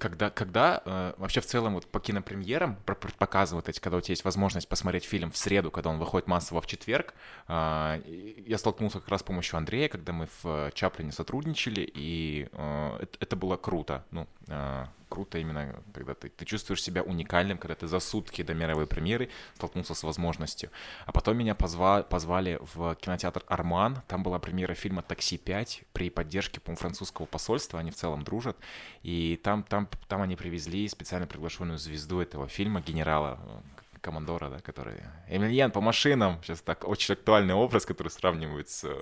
когда, когда э, вообще в целом вот по кинопремьерам показывают эти, когда у тебя есть возможность посмотреть фильм в среду, когда он выходит массово в четверг, э, я столкнулся как раз с помощью Андрея, когда мы в Чаплине сотрудничали, и э, это, это было круто. Ну, э, круто именно, когда ты, ты чувствуешь себя уникальным, когда ты за сутки до мировой премьеры столкнулся с возможностью. А потом меня позва, позвали в кинотеатр «Арман», там была премьера фильма «Такси 5» при поддержке, по французского посольства, они в целом дружат, и там, там, там они привезли специально приглашенную звезду этого фильма, генерала, э, командора, да, который... Эмильян по машинам, сейчас так, очень актуальный образ, который сравнивают с э,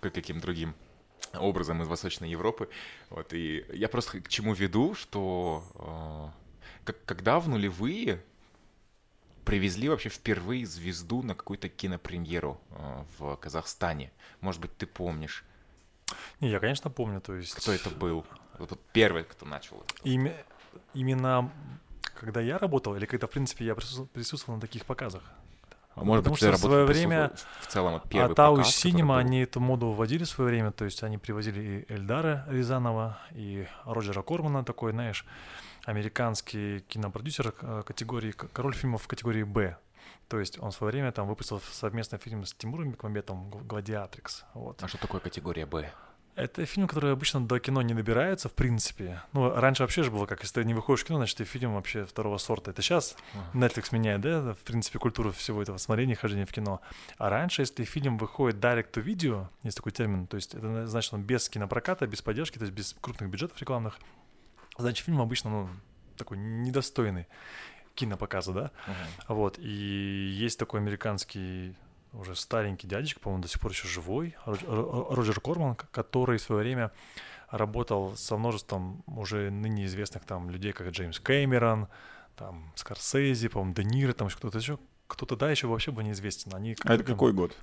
каким другим образом из Восточной Европы. Вот, и я просто к чему веду, что э, как, когда в нулевые привезли вообще впервые звезду на какую-то кинопремьеру э, в Казахстане. Может быть, ты помнишь? Не, я, конечно, помню. То есть... Кто это был? Вот первый, кто начал. Имя... Именно когда я работал, или когда, в принципе, я присутствовал на таких показах? А может Потому быть, что в свое время в целом первый Атау показ, Синема, они эту моду вводили в свое время, то есть они привозили и Эльдара Рязанова, и Роджера Кормана, такой, знаешь, американский кинопродюсер э, категории, король фильмов категории «Б». То есть он в свое время там выпустил совместный фильм с Тимуром Бекмамбетом «Гладиатрикс». Вот. А что такое категория «Б»? Это фильм, который обычно до кино не добирается, в принципе. Ну, раньше вообще же было как, если ты не выходишь в кино, значит, ты фильм вообще второго сорта. Это сейчас Netflix меняет, да, в принципе, культуру всего этого смотрения, хождения в кино. А раньше, если фильм выходит direct to video, есть такой термин, то есть это значит, он без кинопроката, без поддержки, то есть без крупных бюджетов рекламных, значит, фильм обычно, ну, такой недостойный кинопоказа, да, uh-huh. вот, и есть такой американский уже старенький дядечка, по-моему, до сих пор еще живой, Роджер Корман, который в свое время работал со множеством уже ныне известных там людей, как Джеймс Кэмерон, там Скорсезе, по-моему, Де Ниро, там еще кто-то еще, кто-то да, еще вообще был неизвестен. Они а это какой год?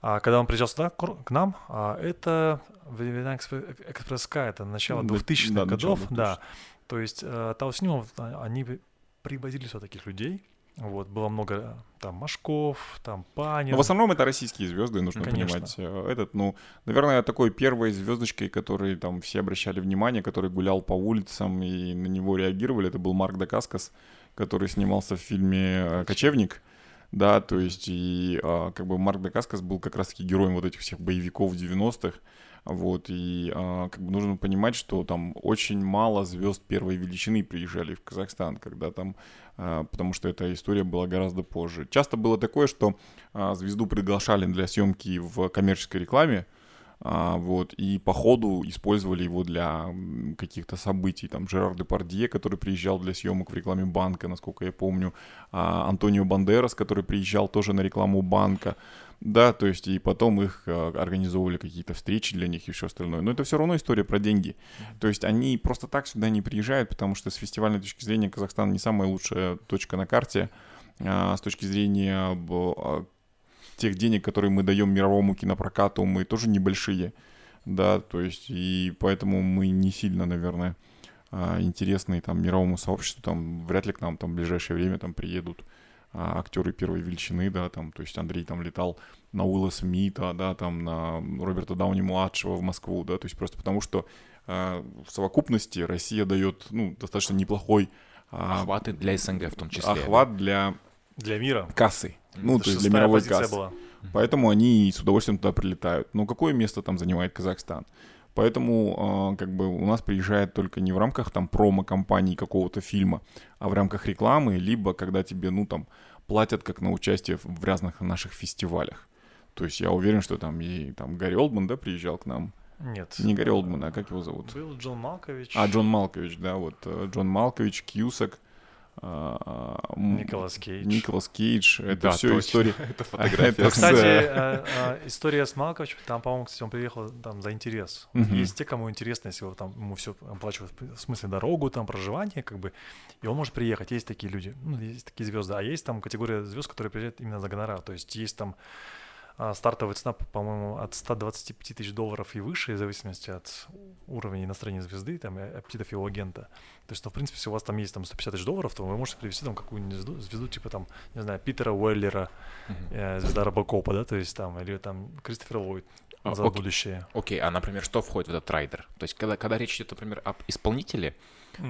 А когда он приезжал сюда, к нам, а это времена экспресска, это начало 2000-х да, годов, 2000 да. То есть э, Тауснимов, а, они привозили сюда таких людей, вот, было много там Машков, там Панин. Но в основном это российские звезды, нужно Конечно. понимать. Э, этот, ну, наверное, такой первой звездочкой, который там все обращали внимание, который гулял по улицам и на него реагировали, это был Марк Дакаскас, который снимался в фильме э, «Кочевник». Да, то есть и а, как бы Марк Дакаскас был как раз-таки героем вот этих всех боевиков 90-х. Вот, и а, как бы нужно понимать, что там очень мало звезд первой величины приезжали в Казахстан, когда там а, потому что эта история была гораздо позже. Часто было такое, что а, звезду приглашали для съемки в коммерческой рекламе, а, вот, и по ходу использовали его для каких-то событий. Там Жерар Депардье, который приезжал для съемок в рекламе банка, насколько я помню, Антонио Бандерас, который приезжал тоже на рекламу банка. Да, то есть и потом их э, организовывали какие-то встречи для них и все остальное. Но это все равно история про деньги. То есть они просто так сюда не приезжают, потому что с фестивальной точки зрения Казахстан не самая лучшая точка на карте. А с точки зрения а, тех денег, которые мы даем мировому кинопрокату, мы тоже небольшие. Да, то есть и поэтому мы не сильно, наверное, а, интересны там мировому сообществу. Там вряд ли к нам там в ближайшее время там приедут а, актеры первой величины, да, там, то есть Андрей там летал на Уилла Смита, да, там, на Роберта Дауни-младшего в Москву, да, то есть просто потому что а, в совокупности Россия дает, ну, достаточно неплохой а, Охваты для СНГ в том числе. охват для Для мира. кассы. Ну, Это то есть для мировой кассы. была. Поэтому они с удовольствием туда прилетают. Но какое место там занимает Казахстан? Поэтому, э, как бы, у нас приезжает только не в рамках там промо-компании какого-то фильма, а в рамках рекламы, либо когда тебе, ну, там, платят как на участие в разных наших фестивалях. То есть я уверен, что там и там Гарри Олдман, да, приезжал к нам. Нет. Не Гарри Олдман, а как его зовут? Был Джон Малкович. А, Джон Малкович, да, вот э, Джон Малкович, Кьюсак, а, Николас Кейдж. Николас Кейдж. Это Да, все точно. история. Это фотография Кстати, э, история с Малковичем, там, по-моему, кстати, он приехал там за интерес. Есть те, кому интересно, если там ему все оплачивают, в смысле дорогу, там проживание, как бы, и он может приехать. Есть такие люди, ну, есть такие звезды, а есть там категория звезд, которые приезжают именно за гонорар. То есть есть там а, стартовая цена, по-моему, от 125 тысяч долларов и выше, в зависимости от уровня и настроения звезды, там, и аппетитов его агента. То есть, ну, в принципе, если у вас там есть там 150 тысяч долларов, то вы можете привести там какую-нибудь звезду, звезду типа там, не знаю, Питера Уэллера, э, звезда Робокопа, да, то есть там, или там Кристофер Ллойд А, за окей. будущее. Окей, а, например, что входит в этот райдер? То есть, когда, когда речь идет, например, об исполнителе,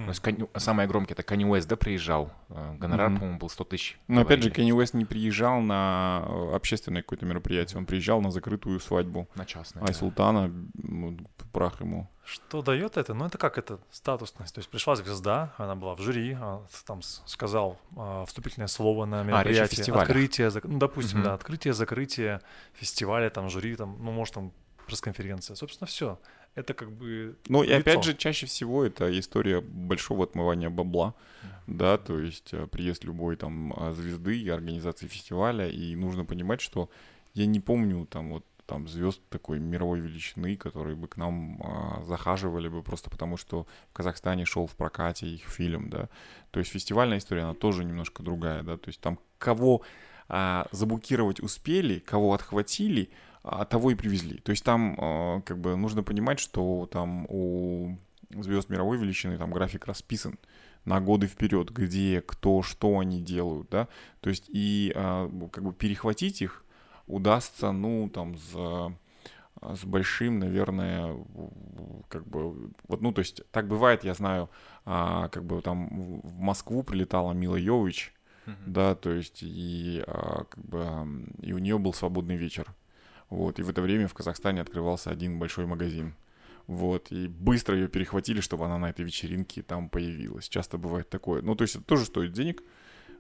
Есть Каню- самое громкое, это Kanye West, да, приезжал, э, гонорар, Мгм. по-моему, был 100 тысяч. Но опять же. Кенни Уэст не приезжал на э, общественное какое-то мероприятие, он приезжал на закрытую свадьбу На частное. Ай да. Султана, ну, прах ему. Что дает это? Ну, это как это? Статусность. То есть пришла звезда, она была в жюри, а, там сказал а, вступительное слово на мероприятии, фестивалях. открытие, зак- ну, допустим, Мгм. да, открытие, закрытие фестиваля, там, жюри, там, ну, может, там, пресс-конференция. Собственно, все. Это как бы Ну и опять лицо. же, чаще всего это история большого отмывания бабла, да, то есть э, приезд любой там а, звезды и организации фестиваля, и нужно понимать, что я не помню там вот там звезд такой мировой величины, которые бы к нам а, захаживали бы просто потому, что в Казахстане шел в прокате их фильм, да. То есть фестивальная история, она тоже немножко другая, да. То есть там кого а, забукировать успели, кого отхватили, того и привезли. То есть там а, как бы нужно понимать, что там у звезд мировой величины там график расписан на годы вперед, где, кто, что они делают, да. То есть и а, как бы перехватить их удастся, ну, там, за а, с большим, наверное, как бы, вот, ну, то есть, так бывает, я знаю, а, как бы там в Москву прилетала Мила Йович, Мгм. да, то есть, и, а, как бы, и у нее был свободный вечер, вот, и в это время в Казахстане открывался один большой магазин, вот, и быстро ее перехватили, чтобы она на этой вечеринке там появилась. Часто бывает такое. Ну, то есть, это тоже стоит денег,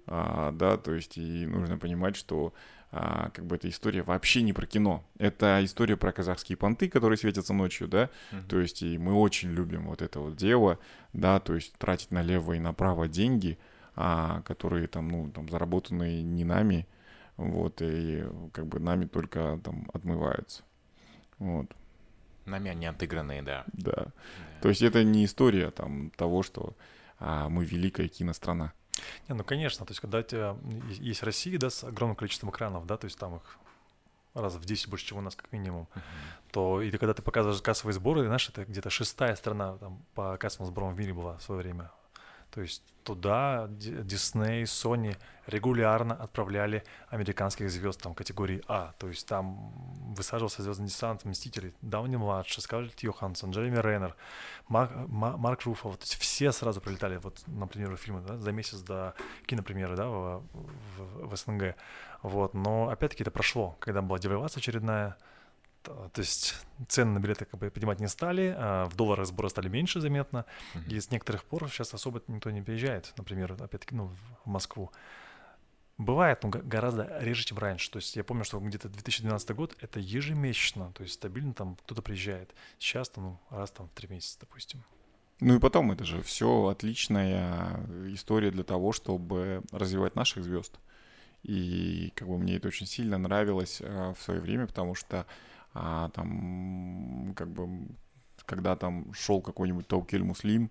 а, да, то есть, и нужно понимать, что а, как бы эта история вообще не про кино. Это история про казахские понты, которые светятся ночью, да, Мгм. то есть и мы очень любим вот это вот дело, да, то есть тратить налево и направо деньги, а, которые там, ну, там заработанные не нами, вот, и как бы нами только там отмываются. Вот, Нами они отыгранные, да. да. Да. То есть это не история там того, что а, мы великая кинострана. Не, ну, конечно, то есть, когда у тебя есть Россия, да, с огромным количеством экранов, да, то есть там их раз в 10 больше, чем у нас, как минимум, Мгм. то и когда ты показываешь кассовые сборы, знаешь, это где-то шестая страна там, по кассовым сборам в мире была в свое время. То есть туда Дисней, Sony регулярно отправляли американских звезд там категории А. То есть там высаживался звездный десант, Мстители, Дауни младший, Скарлетт Йоханссон, Джереми Ма- Марк Руффало. То есть все сразу прилетали вот на премьеру фильма да, за месяц до кинопремьеры да, в, в- в СНГ. Вот. Но опять-таки это прошло, когда была девальвация очередная, то, то есть цены на билеты как бы поднимать не стали, а в долларах сборы стали меньше заметно, Мгм. и с некоторых пор сейчас особо никто не приезжает, например, опять-таки, ну, в Москву. Бывает, но гораздо реже, чем раньше. То есть я помню, что где-то 2012 год это ежемесячно, то есть стабильно там кто-то приезжает. Сейчас там, ну, раз там в три месяца, допустим. Ну и потом, это же все отличная история для того, чтобы развивать наших звезд. И как бы мне это очень сильно нравилось а, в свое время, потому что а, там как бы когда там шел какой-нибудь Таукель Муслим,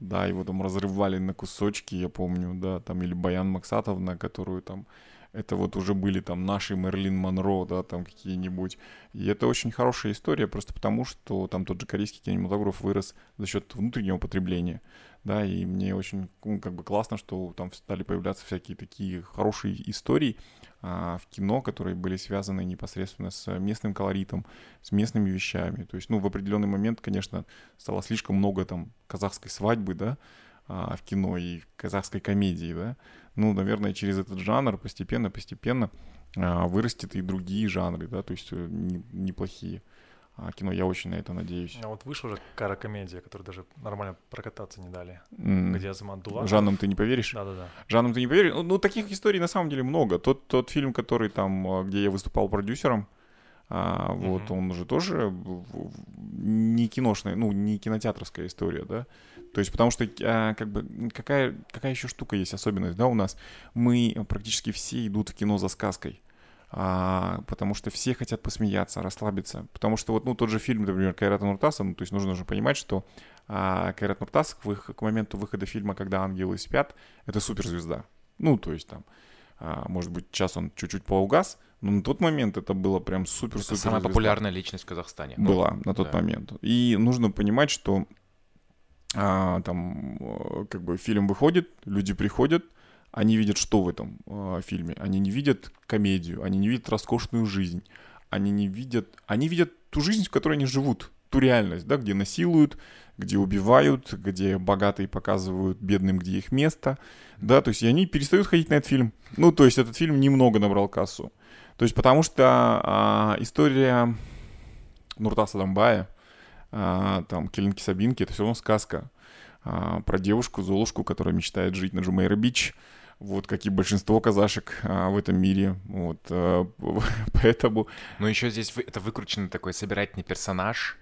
да, его там разрывали на кусочки, я помню, да, там или Баян Максатовна, которую там Это вот уже были там наши Мерлин Монро, да, там какие-нибудь. И это очень хорошая история, просто потому что там тот же корейский кинематограф вырос за счет внутреннего потребления. Да, и мне очень ну, как бы классно, что там стали появляться всякие такие хорошие истории а, в кино, которые были связаны непосредственно с местным колоритом, с местными вещами. То есть, ну, в определенный момент, конечно, стало слишком много там казахской свадьбы, да, а, в кино и казахской комедии, да, ну, наверное, через этот жанр постепенно-постепенно а, вырастет и другие жанры, да, то есть э, не, неплохие а, кино. Я очень на это надеюсь. А вот вышла уже кара-комедия, которую даже нормально прокататься не дали. Mm. Где Азамат Дуланов. Жанном ты не поверишь? Да-да-да. Жанном ты не поверишь? Ну, ну, таких историй на самом деле много. Тот, тот фильм, который там, а, где я выступал продюсером, а, вот mm-hmm. он уже тоже не киношная, ну, не кинотеатровская история, да. То есть, потому что, а, как бы, какая, какая еще штука есть, особенность, да, у нас? Мы практически все идут в кино за сказкой. А, потому что все хотят посмеяться, расслабиться. Потому что вот, ну, тот же фильм, например, Кайрата Нуртаса, ну, то есть нужно же понимать, что а, Кайрат Нуртас к, вых- к моменту выхода фильма «Когда ангелы спят» — это суперзвезда. Ну, то есть там, а, может быть, сейчас он чуть-чуть поугас, но на тот момент это было прям супер-супер. Самая популярная личность в Казахстане. Была ну, на тот да. момент. И нужно понимать, что а, там э, как бы фильм выходит, люди приходят, они видят что в этом а, фильме? Они не видят комедию, они не видят роскошную жизнь, они не видят, они видят ту жизнь, в которой они живут, ту реальность, да, где насилуют, где убивают, где богатые показывают бедным, где их место, да, то есть и они перестают ходить на этот фильм. Ну, то есть этот фильм немного набрал кассу. То есть потому что а, история Нуртаса Адамбая, а, там, Келинки Сабинки, это все равно сказка а, про девушку, Золушку, которая мечтает жить на Джумейра-Бич, вот, как и большинство казашек а, в этом мире, вот, а, поэтому... Ну, еще здесь вы, это выкрученный такой собирательный персонаж,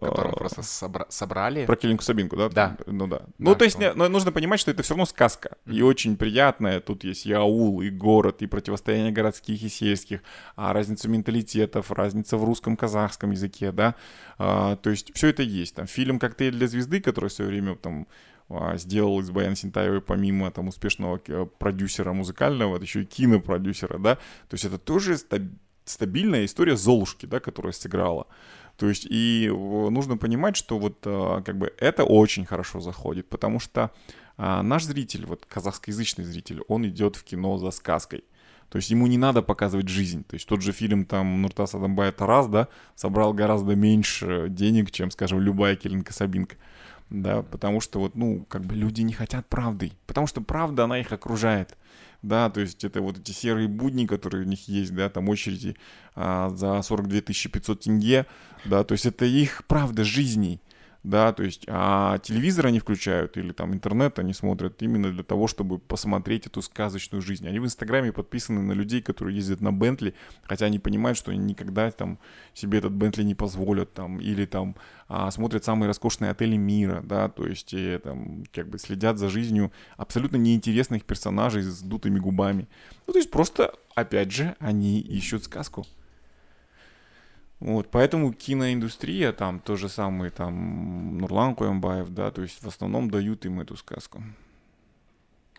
которого а, просто собра- собрали. Про Келинку Сабинку, да? Да. Ну да. Ну, то есть не, нужно понимать, что это все равно сказка. И очень приятная. Тут есть и аул, и город, и противостояние городских и сельских, а разница менталитетов, разница в русском, казахском языке, да. А, то есть все это есть. Там фильм «Коктейль для звезды», который в свое время там сделал из Баяна Синтаевой помимо там успешного продюсера музыкального, еще и кинопродюсера, да. То есть это тоже стабильная история Золушки, да, которая сыграла. То есть и нужно понимать, что вот а, как бы это очень хорошо заходит, потому что а, наш зритель, вот казахскоязычный зритель, он идет в кино за сказкой. То есть ему не надо показывать жизнь. То есть тот же фильм там Нуртас Адамбая Тарас, да, собрал гораздо меньше денег, чем, скажем, любая Келинка Сабинка. Да, потому что вот, ну, как бы люди не хотят правды. Потому что правда, она их окружает да, то есть это вот эти серые будни, которые у них есть, да, там очереди а, за 42 500 тенге, да, то есть это их правда жизни, да, то есть, а телевизор они включают или там интернет они смотрят именно для того, чтобы посмотреть эту сказочную жизнь. Они в Инстаграме подписаны на людей, которые ездят на Бентли, хотя они понимают, что они никогда там себе этот Бентли не позволят, там, или там а, смотрят самые роскошные отели мира, да, то есть, и, там, как бы следят за жизнью абсолютно неинтересных персонажей с дутыми губами. Ну, то есть просто, опять же, они ищут сказку. Вот, поэтому киноиндустрия, там, то же самое, там, Нурлан Коембаев, да, то есть в основном дают им эту сказку.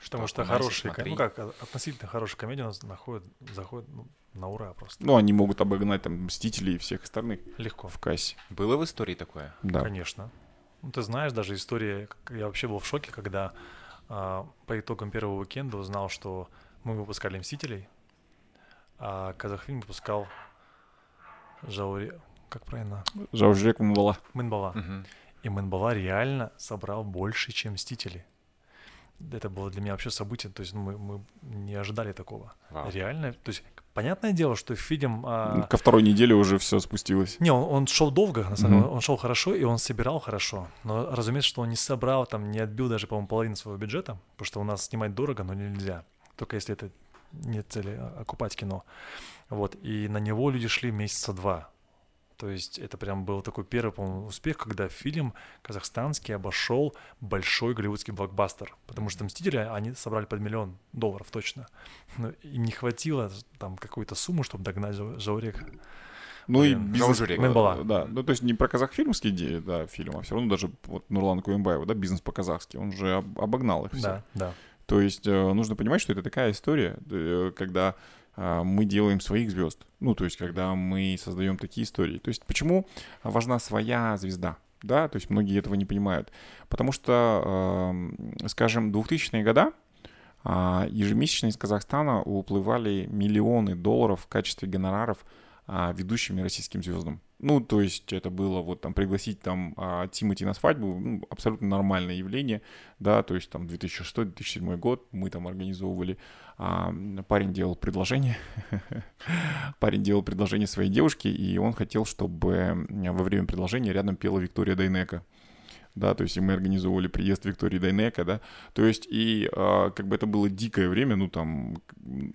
Потому что хорошие, ну как, относительно хорошая комедия у нас находит, заходит ну, на ура просто. Ну, они могут обогнать там Мстителей и всех остальных. Легко. В кассе. Было в истории такое? Да. Конечно. Ну, ты знаешь, даже история, я вообще был в шоке, когда а, по итогам первого уикенда узнал, что мы выпускали Мстителей, а Казахфильм выпускал Жаури... Как правильно? Жаужрек Мынбала. Мынбала. Мгм. И Мынбала реально собрал больше, чем Мстители. Это было для меня вообще событие, то есть ну, мы, мы не ожидали такого. Вау. Реально, то есть понятное дело, что фильм... а, Ко второй неделе уже все спустилось. Не, он, он шел долго, на самом деле, Мгм. он шел хорошо, и он собирал хорошо. Но разумеется, что он не собрал, там, не отбил даже, по-моему, половину своего бюджета, потому что у нас снимать дорого, но нельзя. Только если это нет цели а, окупать кино. Вот, и на него люди шли месяца два. То есть это прям был такой первый, по-моему, успех, когда фильм казахстанский обошел большой голливудский блокбастер. Потому что «Мстители» они собрали под миллион долларов точно. Но им не хватило там какой-то суммы, чтобы догнать Жау- Жаурек. Ну и Блин, бизнес... Жаужрек. Мынбала. Да, ну то есть не про казахфильмские идеи, да, фильм, а все равно даже вот Нурлан Куембаев, да, бизнес по-казахски, он же об- обогнал их все. Да, да. То есть э, нужно понимать, что это такая история, э, когда э, мы делаем своих звезд. Ну, то есть когда мы создаем такие истории. То есть почему важна своя звезда? Да, то есть многие этого не понимают. Потому что, скажем, 2000-е годы э, ежемесячно из Казахстана уплывали миллионы долларов в качестве гонораров э, ведущим российским звездам. Ну, то есть это было вот там пригласить там а, Тимати на свадьбу, ну, абсолютно нормальное явление, да, то есть там 2006-2007 год мы там организовывали, а, парень делал предложение, парень делал предложение своей девушке, и он хотел, чтобы во время предложения рядом пела Виктория Дайнека да, то есть и мы организовывали приезд Виктории Дайнека, да, то есть и э, как бы это было дикое время, ну там,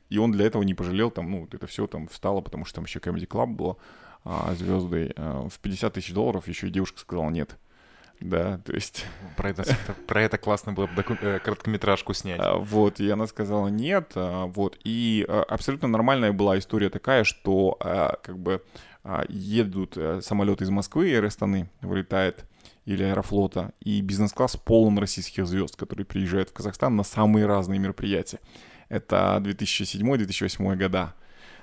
и он для этого не пожалел, там, ну, это все там встало, потому что там еще Comedy Club было, а, звездой а, в 50 тысяч долларов, еще и девушка сказала нет. Да, то есть... Про это, про это классно было бы. Э, короткометражку снять. А, вот, и она сказала нет, а, вот, и абсолютно нормальная была история такая, что как бы едут э, самолеты из Москвы, Air Астаны вылетает, или Аэрофлота, и бизнес-класс полон российских звезд, которые приезжают в Казахстан на самые разные мероприятия. Это 2007-2008 года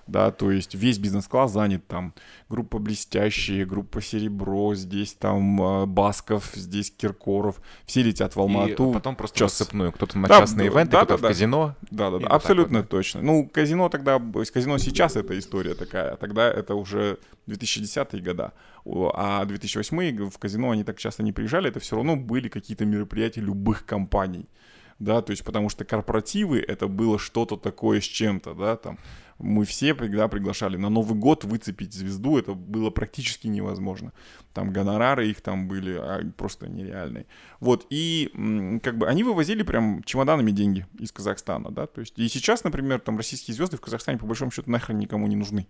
да, то есть весь бизнес-класс занят там, группа «Блестящие», группа «Серебро», здесь там э, Басков, здесь Киркоров, все летят в Алмату. И потом просто час. рассыпную, кто-то на да, частные ивенты, да, кто-то да, в казино. Да-да-да, абсолютно вот. точно. Ну, казино тогда, казино сейчас это история такая, а тогда это уже 2010-е года, а 2008 в казино они так часто не приезжали, это все равно были какие-то мероприятия любых компаний. Да, то есть потому что корпоративы это было что-то такое с чем-то, да, там мы все всегда приглашали. На Новый год выцепить звезду это было практически невозможно. Там гонорары их там были а, просто нереальные. Вот, и как бы они вывозили прям чемоданами деньги из Казахстана, да, то есть и сейчас, например, там российские звезды в Казахстане по большому счету нахрен никому не нужны.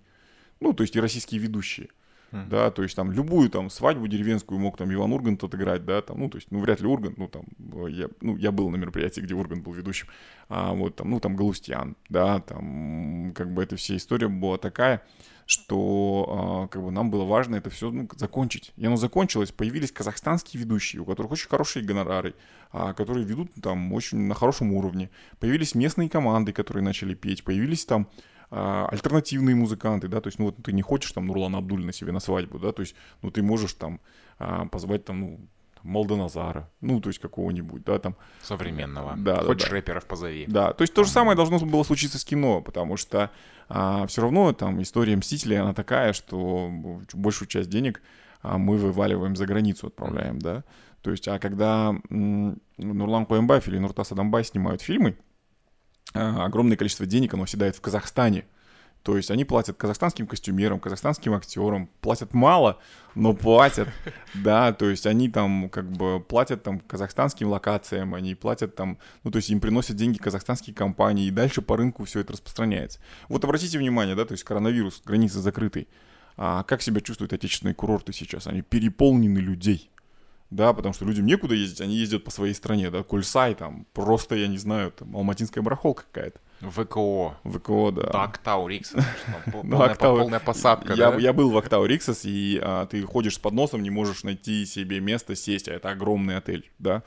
Ну, то есть и российские ведущие. Mm. Да, то есть там любую там свадьбу деревенскую мог там Иван Ургант отыграть, да, там, ну, то есть, ну, вряд ли Ургант, ну, там, я, ну, я был на мероприятии, где Ургант был ведущим, а вот там, ну, там Галустян, да, там, как бы эта вся история была такая, что а, как бы нам было важно это все ну, закончить. И оно закончилось. Появились казахстанские ведущие, у которых очень хорошие гонорары, а, которые ведут там очень на хорошем уровне. Появились местные команды, которые начали петь. Появились там альтернативные музыканты, да, то есть, ну, вот ты не хочешь там Нурлана Абдулина себе на свадьбу, да, то есть, ну, ты можешь там а, позвать там, ну, Молдоназара, ну, то есть какого-нибудь, да, там. Современного. Да, Хочешь да, рэперов позови. Да, то есть то же самое должно было случиться с кино, потому что а, все равно там история Мстителей, она такая, что большую часть денег а, мы вываливаем за границу, отправляем, да. То есть, а когда м, Нурлан Коембаев или Нуртас Адамбай снимают фильмы, а, огромное количество денег оно оседает в Казахстане. То есть они платят казахстанским костюмерам, казахстанским актерам, платят мало, но платят, да, то есть они там как бы платят там казахстанским локациям, они платят там, ну то есть им приносят деньги казахстанские компании, и дальше по рынку все это распространяется. Вот обратите внимание, да, то есть коронавирус, границы закрыты. А как себя чувствуют отечественные курорты сейчас? Они переполнены людей да, потому что людям некуда ездить, они ездят по своей стране, да, Кульсай там, просто, я не знаю, там, алматинская барахолка какая-то. ВКО. ВКО, да. Да, Риксос, полная, полная посадка, я, да? я был в Актау Риксос, и а, ты ходишь с подносом, не можешь найти себе место сесть, а это огромный отель, да,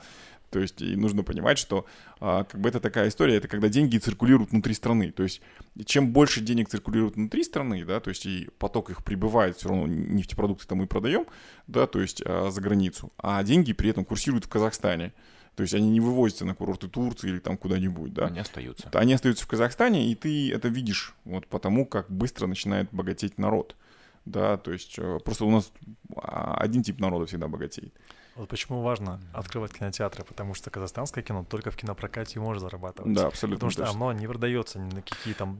то есть и нужно понимать, что а, как бы это такая история, это когда деньги циркулируют внутри страны. То есть чем больше денег циркулирует внутри страны, да, то есть и поток их прибывает, все равно нефтепродукты там мы продаем, да, то есть а, за границу, а деньги при этом курсируют в Казахстане. То есть они не вывозятся на курорты Турции или там куда-нибудь, да. Они остаются. Они остаются в Казахстане, и ты это видишь вот потому, как быстро начинает богатеть народ. Да, то есть э, просто у нас а, один тип народа всегда богатеет. Вот почему важно открывать кинотеатры, потому что казахстанское кино только в кинопрокате может зарабатывать. Да, абсолютно. Потому что точно. оно не продается ни на какие там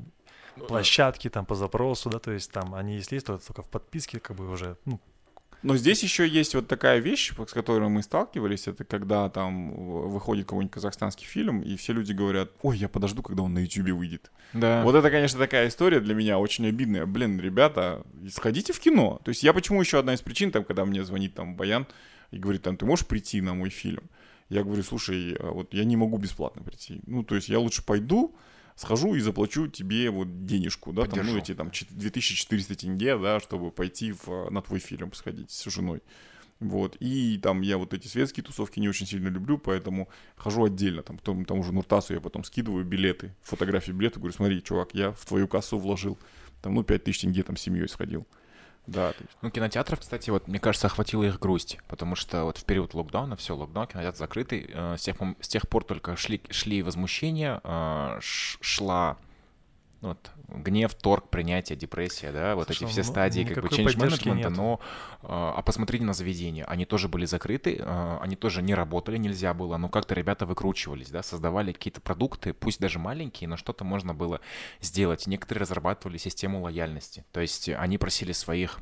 ну площадки там по запросу, да, то есть там они если есть, то только в подписке как бы уже, ну, но здесь еще есть вот такая вещь, с которой мы сталкивались, это когда там выходит какой-нибудь казахстанский фильм, и все люди говорят, ой, я подожду, когда он на YouTube выйдет. Да. Вот это, конечно, такая история для меня очень обидная. Блин, ребята, сходите в кино. То есть я почему еще одна из причин, там, когда мне звонит там Баян, и говорит, там, ты можешь прийти на мой фильм? Я говорю, слушай, а вот я не могу бесплатно прийти. Ну, то есть я лучше пойду, схожу и заплачу тебе вот денежку, да, там, ну, эти там 2400 тенге, да, чтобы пойти в, на твой фильм сходить с женой. Вот. И там я вот эти светские тусовки не очень сильно люблю, поэтому хожу отдельно. Там, тому, тому же Нуртасу я потом скидываю билеты, фотографии билета, говорю, смотри, чувак, я в твою кассу вложил. Там, ну, 5 тысяч тенге там с семьей сходил. Да. Ну, кинотеатров, кстати, вот, мне кажется, охватила их грусть, потому что вот в период локдауна, все, локдаун, кинотеатр закрытый, э, с, тех, с тех пор только шли, шли возмущения, э, шла ну, вот, гнев, торг, принятие, депрессия, да, вот Слушай, эти все ну, стадии как бы change management, но а, а посмотрите на заведения, они тоже были закрыты, а, они тоже не работали, нельзя было, но как-то ребята выкручивались, да, создавали какие-то продукты, пусть даже маленькие, но что-то можно было сделать. Некоторые разрабатывали систему лояльности, то есть они просили своих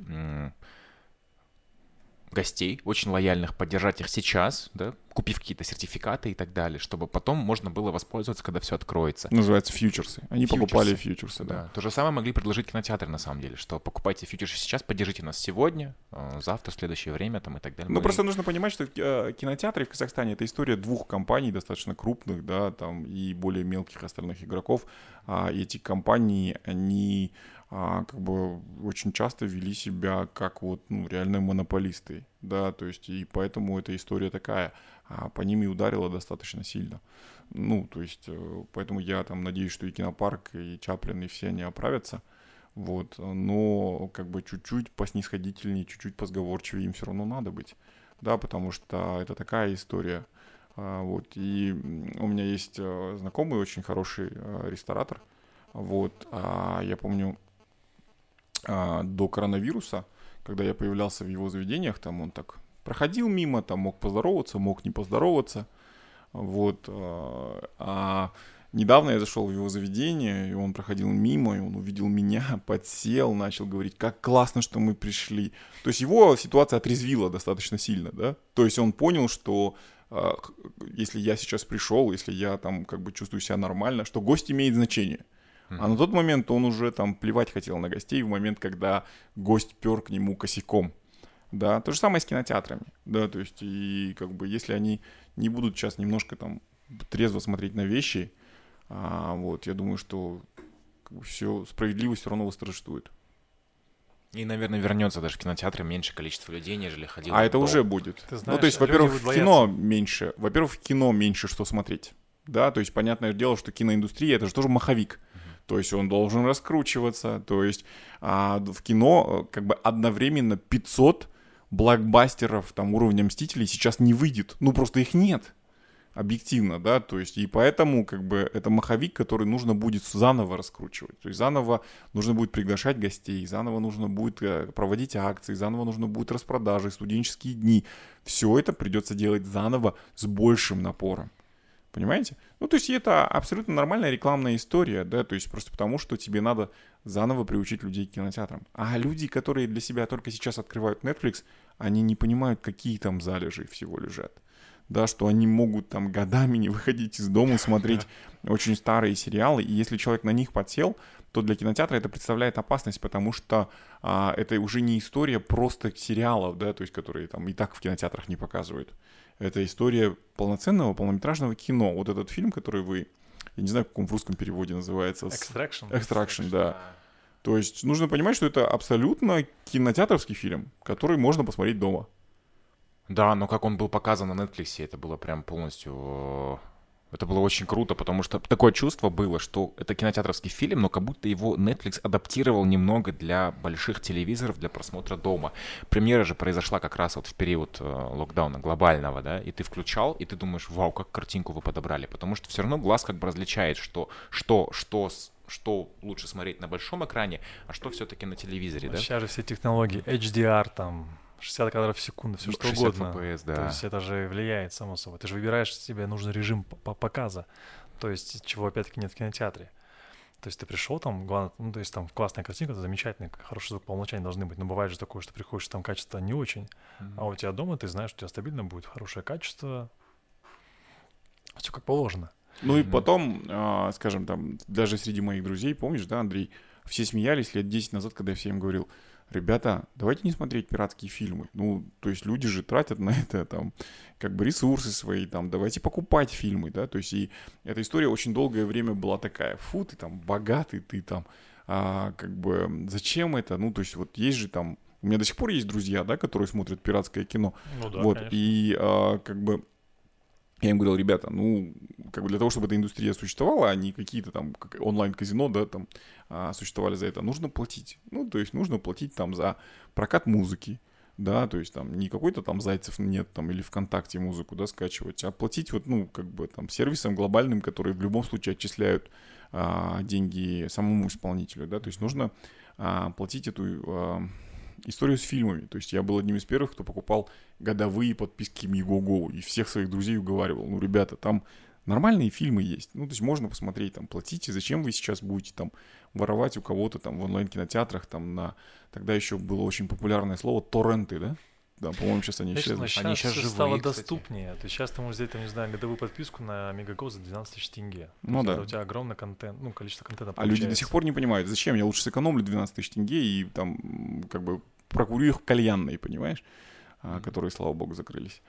гостей, очень лояльных, поддержать их сейчас, да, купив какие-то сертификаты и так далее, чтобы потом можно было воспользоваться, когда все откроется. Называется фьючерсы. Они фьючерсы. покупали фьючерсы, да. да. То же самое могли предложить кинотеатры, на самом деле, что покупайте фьючерсы сейчас, поддержите нас сегодня, э, завтра, в следующее время там и так далее. Ну, Мы... просто нужно понимать, что э, кинотеатры в Казахстане — это история двух компаний, достаточно крупных, да, там, и более мелких остальных игроков. А эти компании, они а, как бы очень часто вели себя как вот ну, реальные монополисты, да, то есть и поэтому эта история такая, а по ним и ударила достаточно сильно. Ну, то есть, э, поэтому я там надеюсь, что и кинопарк, и Чаплин, и все они оправятся, вот, но как бы чуть-чуть поснисходительнее, чуть-чуть позговорчивее им все равно надо быть, да, потому что это такая история, а, вот, и у меня есть э, знакомый очень хороший э, ресторатор, вот, а я помню, а, до коронавируса, когда я появлялся в его заведениях, там он так проходил мимо, там мог поздороваться, мог не поздороваться, вот, а, а недавно я зашел в его заведение, и он проходил мимо, и он увидел меня, подсел, начал говорить, как классно, что мы пришли. То есть его ситуация отрезвила достаточно сильно, да, то есть он понял, что а, если я сейчас пришел, если я там как бы чувствую себя нормально, что гость имеет значение – а на тот момент он уже там плевать хотел на гостей в момент, когда гость пер к нему косяком. Да, то же самое с кинотеатрами. Да, то есть, и как бы, если они не будут сейчас немножко там трезво смотреть на вещи, а, вот, я думаю, что как бы, все, справедливость все равно восторжествует. И, наверное, вернется даже в кинотеатры меньше количество людей, нежели ходило. А это до... уже будет. Ты знаешь, ну, то есть, во-первых, в кино меньше. Во-первых, в кино меньше что смотреть. Да, то есть, понятное дело, что киноиндустрия это же тоже маховик то есть он должен раскручиваться, то есть а, в кино э, как бы одновременно 500 блокбастеров там уровня Мстителей сейчас не выйдет, ну просто их нет, объективно, да, то есть и поэтому как бы это маховик, который нужно будет заново раскручивать, то есть заново нужно будет приглашать гостей, заново нужно будет э, проводить акции, заново нужно будет распродажи, студенческие дни, все это придется делать заново с большим напором. Понимаете? Ну, то есть это абсолютно нормальная рекламная история, да, то есть просто потому, что тебе надо заново приучить людей к кинотеатрам. А люди, которые для себя только сейчас открывают Netflix, они не понимают, какие там залежи всего лежат. Да, что они могут там годами не выходить из дома, смотреть очень старые сериалы, и если человек на них подсел, то для кинотеатра это представляет опасность, потому что а, это уже не история просто сериалов, да, то есть которые там и так в кинотеатрах не показывают. Это история полноценного полнометражного кино. Вот этот фильм, который вы, я не знаю, в каком в русском переводе называется. Extraction. Extraction, да. То есть нужно понимать, что это абсолютно кинотеатровский фильм, который можно посмотреть дома. Да, но как он был показан на Netflix, это было прям полностью это было очень круто, потому что такое чувство было, что это кинотеатровский фильм, но как будто его Netflix адаптировал немного для больших телевизоров для просмотра дома. Премьера же произошла как раз вот в период э, локдауна глобального, да, и ты включал, и ты думаешь, вау, как картинку вы подобрали, потому что все равно глаз как бы различает, что, что, что что лучше смотреть на большом экране, а что все-таки на телевизоре, ну, да? Сейчас же все технологии, HDR там, 60 кадров в секунду, все что угодно. FPS, да. То есть это же влияет, само собой. Ты же выбираешь себе нужный режим показа, то есть чего опять-таки нет в кинотеатре. То есть ты пришел там, главное, ну, то есть там классная картинка, это замечательный, хороший звук по умолчанию должны быть. Но бывает же такое, что приходишь, там качество не очень, mm-hmm. а у тебя дома ты знаешь, что у тебя стабильно будет хорошее качество, все как положено. Ну и потом, э, скажем, там, даже среди моих друзей, помнишь, да, Андрей, все смеялись лет 10 назад, когда я всем говорил, ребята, давайте не смотреть пиратские фильмы. Ну, то есть люди же тратят на это там как бы ресурсы свои, там, давайте покупать фильмы, да, то есть и эта история очень долгое время была такая, фу, ты там богатый, ты там, а, как бы, зачем это, ну, то есть вот есть же там У меня до сих пор есть друзья, да, которые смотрят пиратское кино. Ну да, вот, конечно. и а, как бы я им говорил, ребята, ну, как бы для того, чтобы эта индустрия существовала, а не какие-то там как онлайн-казино, да, там а, существовали за это, нужно платить. Ну, то есть нужно платить там за прокат музыки, да, то есть там не какой-то там Зайцев нет там или ВКонтакте музыку, да, скачивать, а платить вот, ну, как бы там сервисам глобальным, которые в любом случае отчисляют а, деньги самому исполнителю, да, то есть нужно а, платить эту а, историю с фильмами. То есть я был одним из первых, кто покупал годовые подписки Мигого и всех своих друзей уговаривал, ну, ребята, там нормальные фильмы есть. Ну, то есть можно посмотреть, там, платите, зачем вы сейчас будете там воровать у кого-то там в онлайн-кинотеатрах, там на... Тогда еще было очень популярное слово торренты, да? Да, по-моему, сейчас они Конечно, исчезли. сейчас, Они всё живые, стало кстати. доступнее. То есть сейчас ты можешь взять, там, не знаю, годовую подписку на Мегаго за 12 тысяч тенге. Ну да. У тебя огромный контент, ну, количество контента А люди до получается. сих пор не понимают, зачем я лучше сэкономлю 12 тысяч тенге и там как бы прокурю их в кальянной, понимаешь? А, которые, слава богу, закрылись.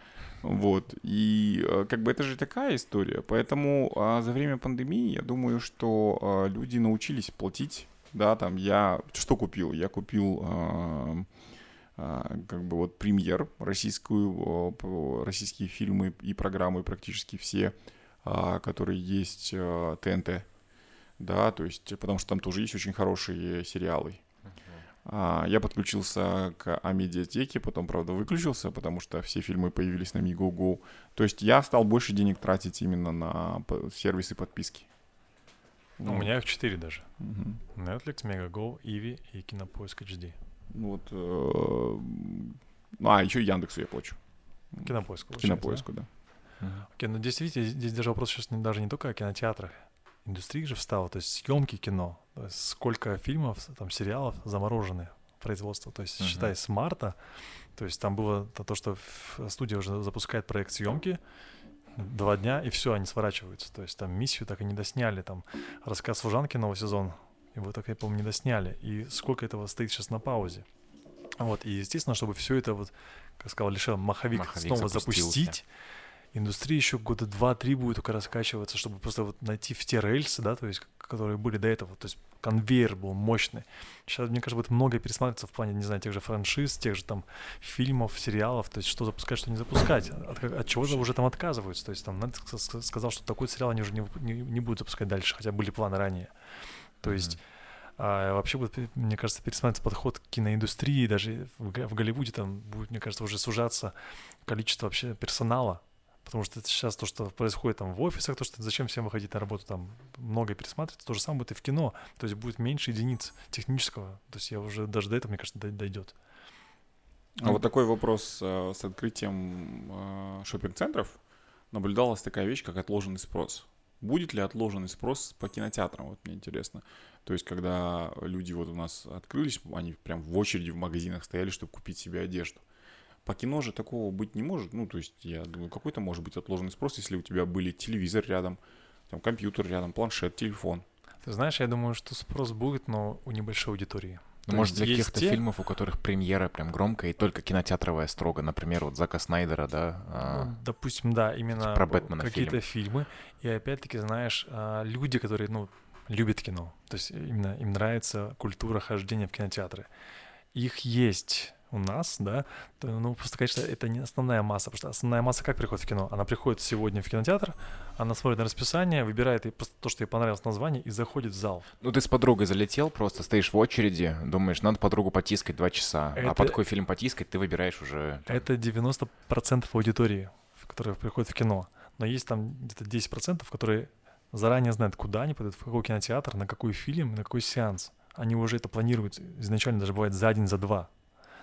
Вот. И а, как бы это же такая история. Поэтому а, за время пандемии я думаю, что а, люди научились платить. Да, там я что купил? Я купил как бы вот премьер российскую, а, российские фильмы и программы практически все, а, которые есть а, ТНТ. Да, то есть, потому что там тоже есть очень хорошие сериалы. А, Я подключился к Амедиатеке, потом, правда, выключился, потому что все фильмы появились на Мигого. То есть я стал больше денег тратить именно на сервисы подписки. Ну, У меня их 4 даже. Мгм. Netflix, Megago, Иви и Кинопоиск HD. Вот. э, А, еще Яндексу я плачу. Кинопоиск. получается, Кинопоиску, да. Мгм. Окей, ну действительно, здесь даже вопрос сейчас даже не только о кинотеатрах. Индустрия же встала, то есть съемки кино. То есть сколько фильмов, там, сериалов заморожены производство. То есть, Мгм. считай, с марта, то есть там было то, то, что студия уже запускает проект съемки, два дня, и все, они сворачиваются. То есть там миссию так и не досняли, там рассказ служанки новый сезон, его так, я помню, не досняли. И сколько этого стоит сейчас на паузе. Вот, и естественно, чтобы все это вот, как сказал Лиша, маховик, Маховик снова запустить, индустрия еще года два-три будет только раскачиваться, чтобы просто вот найти в те рельсы, да, то есть, которые были до этого, то есть конвейер был мощный. Сейчас, мне кажется, будет многое пересматриваться в плане, не знаю, тех же франшиз, тех же там фильмов, сериалов, то есть что запускать, что не запускать, от, от чего же уже там отказываются, то есть там Netflix сказал, что такой сериал они уже не, не, не будут запускать дальше, хотя были планы ранее. То есть а, вообще будет, пе- мне кажется, пересматриваться подход к киноиндустрии, даже в, Голливуде там будет, мне кажется, уже сужаться количество вообще персонала, потому что сейчас то, что происходит там в офисах, то, что зачем всем выходить на работу, там многое пересматривается, то же самое будет и в кино, то есть будет меньше единиц технического, то есть я уже даже до этого, мне кажется, дой- дойдет. А вот такой вопрос э, с открытием э, шопинг-центров. Наблюдалась такая вещь, как отложенный спрос. Будет ли отложенный спрос по кинотеатрам? Вот мне интересно. То есть, когда люди вот у нас открылись, они прям в очереди в магазинах стояли, чтобы купить себе одежду. По кино же такого быть не может. Ну, то есть, я думаю, какой-то может быть отложенный спрос, если у тебя были телевизор рядом, там компьютер рядом, планшет, телефон. Ты знаешь, я думаю, что спрос будет, но у небольшой аудитории. Ну, может, для каких-то те- фильмов, у которых премьера прям громкая и только кинотеатровая строго. Например, вот Зака Снайдера, да? а, Ну, допустим, да, именно про Бэтмена какие-то фильмы. И опять-таки, знаешь, а, люди, которые, ну, любят кино, то есть именно им нравится культура хождения в кинотеатры. Их есть у нас, да, то, ну, просто, конечно, это не основная масса, потому что основная масса как приходит в кино? Она приходит сегодня в кинотеатр, она смотрит на расписание, выбирает ей просто то, что ей понравилось название, и заходит в зал. Ну, ты с подругой залетел, просто стоишь в очереди, думаешь, надо подругу потискать два часа. А Это- под какой фильм потискать, ты выбираешь уже... там, Это 90% аудитории, которая приходит в кино. Но есть там где-то 10%, которые заранее знают, куда они пойдут, в какой кинотеатр, на какой фильм, на какой сеанс. Они уже это планируют изначально, даже бывает за день, за два.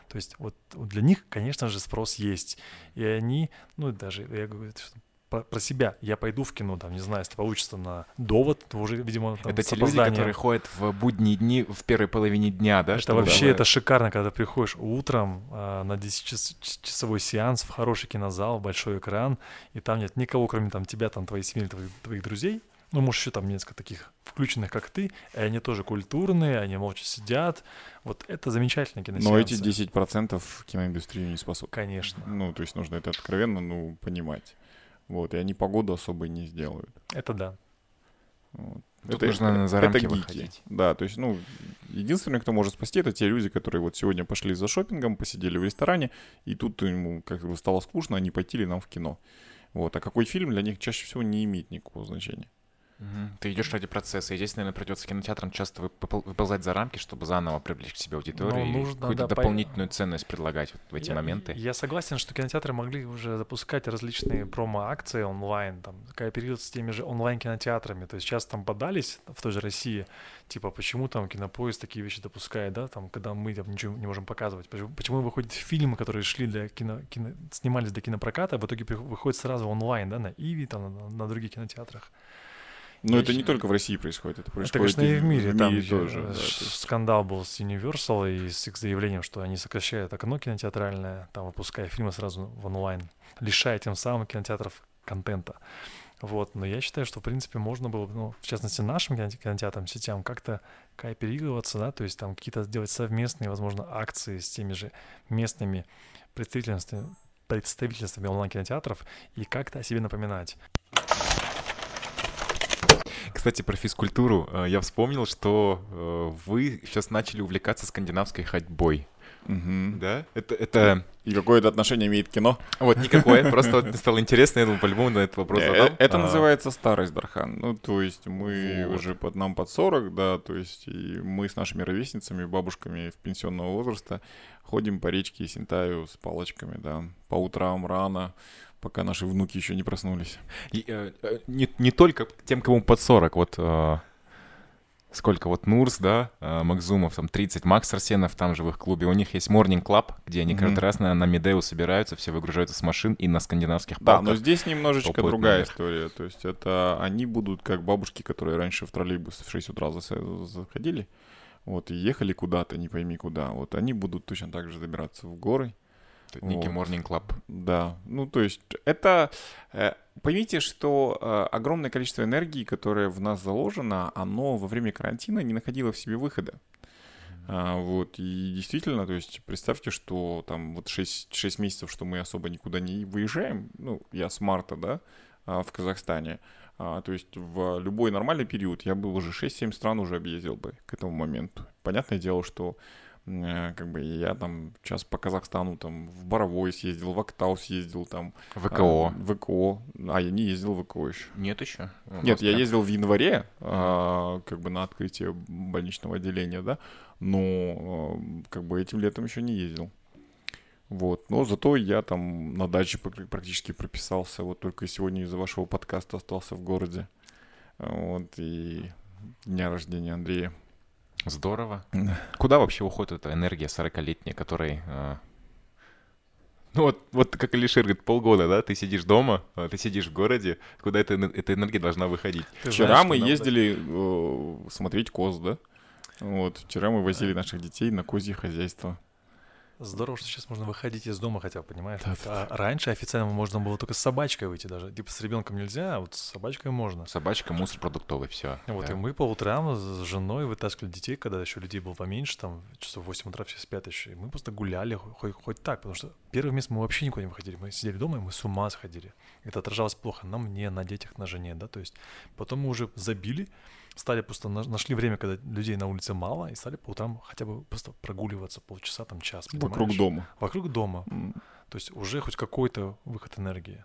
То есть вот, для них, конечно же, спрос есть. И они, ну даже, я говорю про, себя. Я пойду в кино, там, не знаю, если получится на довод, то уже, видимо, там, Это те люди, которые ходят в будние дни, в первой половине дня, да? Это вообще давай- это шикарно, когда приходишь утром а, на 10-часовой сеанс в хороший кинозал, большой экран, и там нет никого, кроме там тебя, там твоей семьи, твоих, твоих друзей. Ну, может, еще там несколько таких включенных, как ты, и они тоже культурные, они молча сидят. Вот это замечательно киносеансы. Но эти 10% киноиндустрии не способны. Конечно, Ну, то есть нужно это откровенно, ну, понимать. Вот, и они погоду особо не сделают. это да. Вот. Тут нужно за рамки выходить. Да, то есть, ну, единственный, кто может спасти, это те люди, которые вот сегодня пошли за шопингом, посидели в ресторане, и тут ему как бы стало скучно, они пойти нам в кино. Вот. А какой фильм для них чаще всего не имеет никакого значения. Угу. Ты идешь ради процесса, и здесь, наверное, придется кинотеатрам часто выползать за рамки, чтобы заново привлечь к себе аудиторию ну, нужно, и какую-то да, дополнительную по... ценность предлагать вот в эти я, моменты. Я согласен, что кинотеатры могли уже запускать различные промо-акции онлайн, там, кооперироваться с теми же онлайн-кинотеатрами. То есть сейчас там подались в той же России, типа, почему там кинопоезд такие вещи допускает, да, там, когда мы там ничего не можем показывать. Почему, почему выходят фильмы, которые шли для кино, кино, снимались для кинопроката, а в итоге выходят сразу онлайн, да, на Иви, там, на, на других кинотеатрах. Но это не только в России происходит, это происходит это, конечно, и в мире. В мире там тоже. Да, скандал был с Universal и с их заявлением, что они сокращают окно кинотеатральное, там выпуская фильмы сразу в онлайн, лишая тем самым кинотеатров контента. Вот, но я считаю, что, в принципе, можно было, ну, в частности, нашим кинотеатрам, сетям как-то кооперироваться, да, то есть там какие-то сделать совместные, возможно, акции с теми же местными представительствами, представительствами онлайн-кинотеатров и как-то о себе напоминать. Кстати, про физкультуру. Э, я вспомнил, что э, вы сейчас начали увлекаться скандинавской ходьбой. Угу. Да? Это, это... И какое это отношение имеет кино? Вот, никакое. Просто вот стало интересно, я думаю, по-любому на этот вопрос э, задам. Это а. называется старость, Дархан. Ну, то есть мы уже под нам под 40, да, то есть и мы с нашими ровесницами, бабушками в пенсионного возраста ходим по речке Синтаю с палочками, да, по утрам рано, пока наши внуки еще не проснулись. И, э, э, не, не только тем, кому под 40, вот э, сколько вот Нурс, да, э, Макзумов, там 30, Макс Арсенов там же в их клубе, у них есть Morning Club, где они mm-hmm. каждый раз на, на Медею собираются, все выгружаются с машин и на скандинавских палках. Да, но здесь немножечко другая наверх. история, то есть это они будут как бабушки, которые раньше в троллейбус в 6 утра заходили, вот, и ехали куда-то, не пойми куда, вот они будут точно так же забираться в горы, Ники Morning Club. Да, ну то есть это... Э, поймите, что э, огромное количество энергии, которое в нас заложено, оно во время карантина не находило в себе выхода. А, вот, и действительно, то есть представьте, что там вот 6, 6 месяцев, что мы особо никуда не выезжаем, ну, я с марта, да, а, в Казахстане, а, то есть в любой нормальный период я бы уже 6-7 стран уже объездил бы к этому моменту. Понятное дело, что как бы я там сейчас по Казахстану там в Боровой съездил, в Актау съездил там. ВКО. А, ВКО. А, я не ездил в ВКО еще. Нет еще? Нет, я ездил в январе, а, как бы на открытие больничного отделения, да, но а, как бы этим летом еще не ездил. Вот, но зато я там на даче практически прописался, вот только сегодня из-за вашего подкаста остался в городе. Вот, и дня рождения Андрея. Здорово. Куда вообще уходит эта энергия 40-летняя, которой... Э... Ну вот, вот как Алишер говорит, полгода, да, ты сидишь дома, а ты сидишь в городе, куда эта, эта энергия должна выходить? Ты Вчера знаешь, мы ездили э, смотреть коз, да? Вот, вчера мы возили наших детей на козье хозяйство. Здорово, что сейчас можно выходить из дома хотя бы, понимаешь? Да, а раньше официально можно было только с собачкой выйти даже. Типа с ребенком нельзя, а вот с собачкой можно. Собачка, мусор продуктовый, все. Вот, да. и мы по утрам с женой вытаскивали детей, когда еще людей было поменьше, там часов 8 утра все спят еще. И мы просто гуляли хоть, хоть так, потому что первый месяц мы вообще никуда не выходили. Мы сидели дома, и мы с ума сходили. Это отражалось плохо на мне, на детях, на жене, да, то есть потом мы уже забили, стали просто нашли время, когда людей на улице мало, и стали по утрам хотя бы просто прогуливаться полчаса, там час. Понимаешь? Вокруг дома. Вокруг дома. Mm. То есть уже хоть какой-то выход энергии.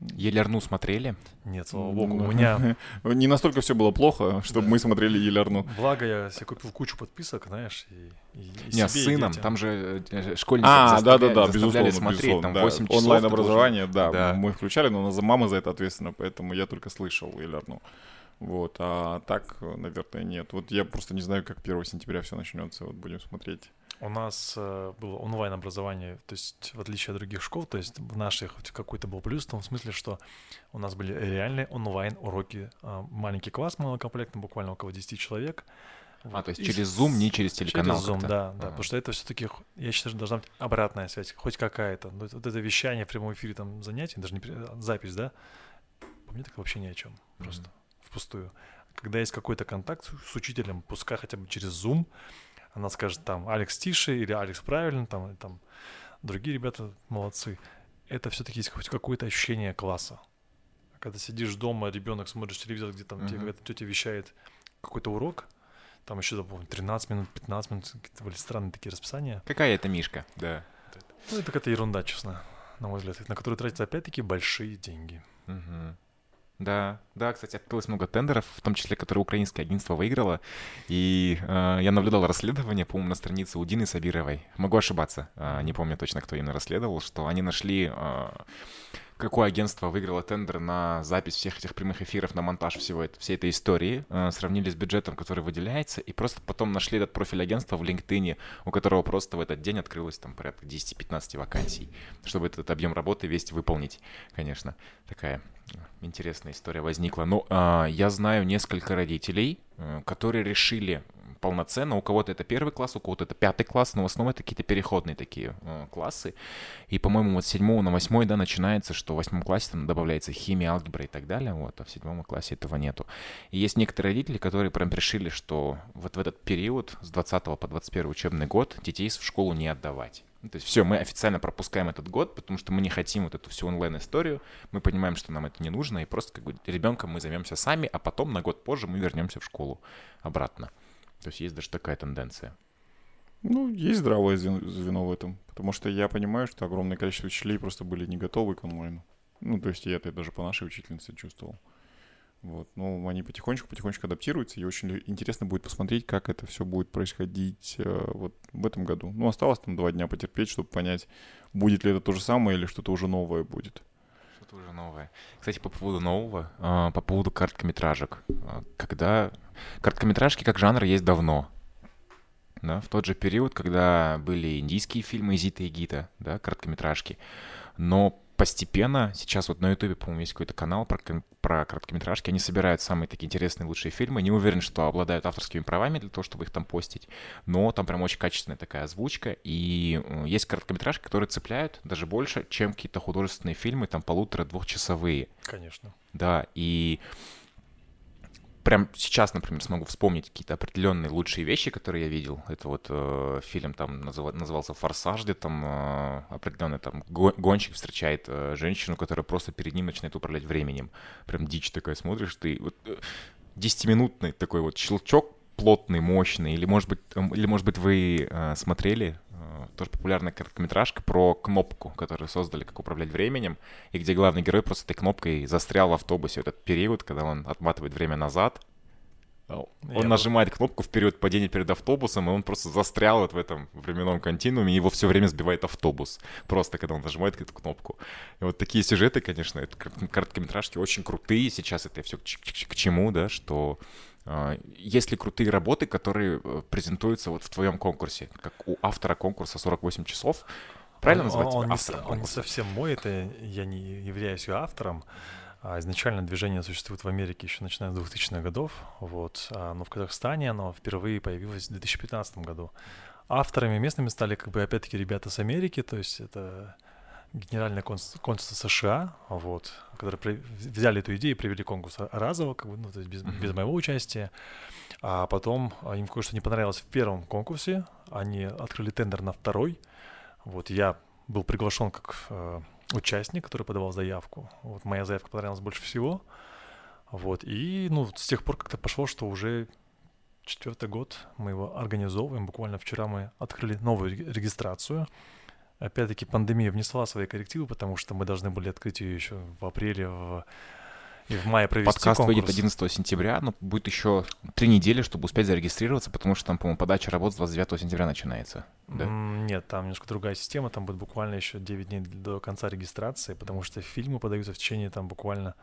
Елерну смотрели? Нет, слава богу, у меня... Не настолько все было плохо, чтобы мы смотрели Елерну. Благо, я себе купил кучу подписок, знаешь, и, и Не, с сыном, там же э, школьники А, да-да-да, безусловно, смотреть, там 8 часов. Онлайн-образование, да, мы включали, но мама за это ответственна, поэтому я только слышал Елерну. Вот, а так, наверное, нет. Вот я просто не знаю, как 1 сентября все начнется. Вот будем смотреть. У нас э, было онлайн-образование, то есть в отличие от других школ, то есть в наших какой-то был плюс в том смысле, что у нас были реальные онлайн-уроки. Э, маленький класс малокомплектный, буквально около 10 человек. А, то есть через Zoom, не через телеканал. Через Zoom, да, да. А. Потому что это все-таки, я считаю, что должна быть обратная связь, хоть какая-то. Вот, вот это вещание в прямом эфире, там занятие, даже не запись, да, по мне так вообще ни о чем. Просто. Mm-hmm впустую. Когда есть какой-то контакт с учителем, пускай хотя бы через Zoom, она скажет там Алекс тише или Алекс правильно, там, там другие ребята молодцы. Это все-таки есть хоть какое-то ощущение класса. когда сидишь дома, ребенок смотришь телевизор, где там тебе Мгм. какая-то тетя вещает какой-то урок, там еще, помню, 13 минут, 15 минут, какие-то были странные такие расписания. Какая это Мишка? Да. Ну, это какая-то ерунда, честно, на мой взгляд, на которую тратятся опять-таки большие деньги. Мгм. Да, да, кстати, открылось много тендеров, в том числе, которые украинское агентство выиграло. И э, я наблюдал расследование, по-моему, на странице у Дины Сабировой. Могу ошибаться, э, не помню точно, кто именно расследовал, что они нашли, э, какое агентство выиграло тендер на запись всех этих прямых эфиров, на монтаж всего это, всей этой истории, э, сравнили с бюджетом, который выделяется, и просто потом нашли этот профиль агентства в LinkedIn, у которого просто в этот день открылось там порядка 10-15 вакансий, чтобы этот объем работы весь выполнить, конечно. Такая интересная история возникла. Ну, а, я знаю несколько родителей, э, которые решили полноценно, у кого-то это первый класс, у кого-то это пятый класс, но в основном это какие-то переходные такие э, классы. И, по-моему, вот с седьмого на восьмой, да, начинается, что в восьмом классе там добавляется химия, алгебра и так далее, вот, а в седьмом классе этого нету. И есть некоторые родители, которые прям решили, что вот в этот период с 20 по 21 учебный год детей в школу не отдавать. Ну, То есть все, мы официально пропускаем этот год, потому что мы не хотим вот эту всю онлайн-историю, мы понимаем, что нам это не нужно, и просто как бы ребенком мы займемся сами, а потом на год позже мы вернемся в школу обратно. То есть есть даже такая тенденция. Ну, есть здравое звен- звено в этом, потому что я понимаю, что огромное количество учителей просто были не готовы к онлайну. Ну, то есть я это даже по нашей учительнице чувствовал. Вот, ну, они потихонечку-потихонечку адаптируются, и очень интересно будет посмотреть, как это все будет происходить э, вот в этом году. Ну, осталось там два дня потерпеть, чтобы понять, будет ли это то же самое или что-то уже новое будет. Что-то уже новое. Кстати, по поводу нового, а, по поводу короткометражек. А, Когда короткометражки как жанр есть давно. Да, в тот же период, когда были индийские фильмы Зита и Гита, да, короткометражки. Но постепенно, сейчас вот на Ютубе, по-моему, есть какой-то канал про, про короткометражки, они собирают самые такие интересные, лучшие фильмы. Не уверен, что обладают авторскими правами для того, чтобы их там постить, но там прям очень качественная такая озвучка, и есть короткометражки, которые цепляют даже больше, чем какие-то художественные фильмы, там полутора-двухчасовые. Конечно. Да, и прям сейчас, например, смогу вспомнить какие-то определенные лучшие вещи, которые я видел. Это вот э, фильм там называ- назывался «Форсаж», где там э, определенный там го- гонщик встречает э, женщину, которая просто перед ним начинает управлять временем. Прям дичь такая смотришь, ты вот э, 10-минутный такой вот щелчок плотный, мощный, или может быть, или может быть вы э, смотрели тоже популярная короткометражка про кнопку, которую создали, как управлять временем, и где главный герой просто этой кнопкой застрял в автобусе этот период, когда он отматывает время назад. Он Я нажимает кнопку в период падения перед автобусом, и он просто застрял вот в этом временном континууме, и его все время сбивает автобус. Просто когда он нажимает эту кнопку. И вот такие сюжеты, конечно, это кор- короткометражки очень крутые. Сейчас это все к, ч- к- к чему, да, что есть ли крутые работы, которые э, презентуются вот в твоем конкурсе, как у автора конкурса 48 часов? Правильно он, называть он, он не, автором с- он не совсем мой, это я не являюсь ее автором. А изначально движение существует в Америке еще начиная с 2000-х годов, вот, а, но в Казахстане оно впервые появилось в 2015 году. Авторами местными стали как бы опять-таки ребята с Америки, то есть это генеральное конс- консульство США, вот, которые при- взяли эту идею и привели конкурс разово, как бы, ну, то есть без, без моего участия. А потом а, им кое-что не понравилось в первом конкурсе, они открыли тендер на второй. Вот я был приглашен как э, участник, который подавал заявку. Вот моя заявка понравилась больше всего. Вот и ну с тех пор как-то пошло, что уже четвертый год мы его организовываем. Буквально вчера мы открыли новую реги- регистрацию. Опять-таки пандемия внесла свои коррективы, потому что мы должны были открыть ее еще в апреле в- и в мае провести Подкаст выйдет конкурс. 11 сентября, но будет еще три недели, чтобы успеть зарегистрироваться, потому что там, по-моему, подача работ с 29 сентября начинается. Да? Нет, там немножко другая система, там будет буквально еще 9 дней до конца регистрации, потому что фильмы подаются в течение там буквально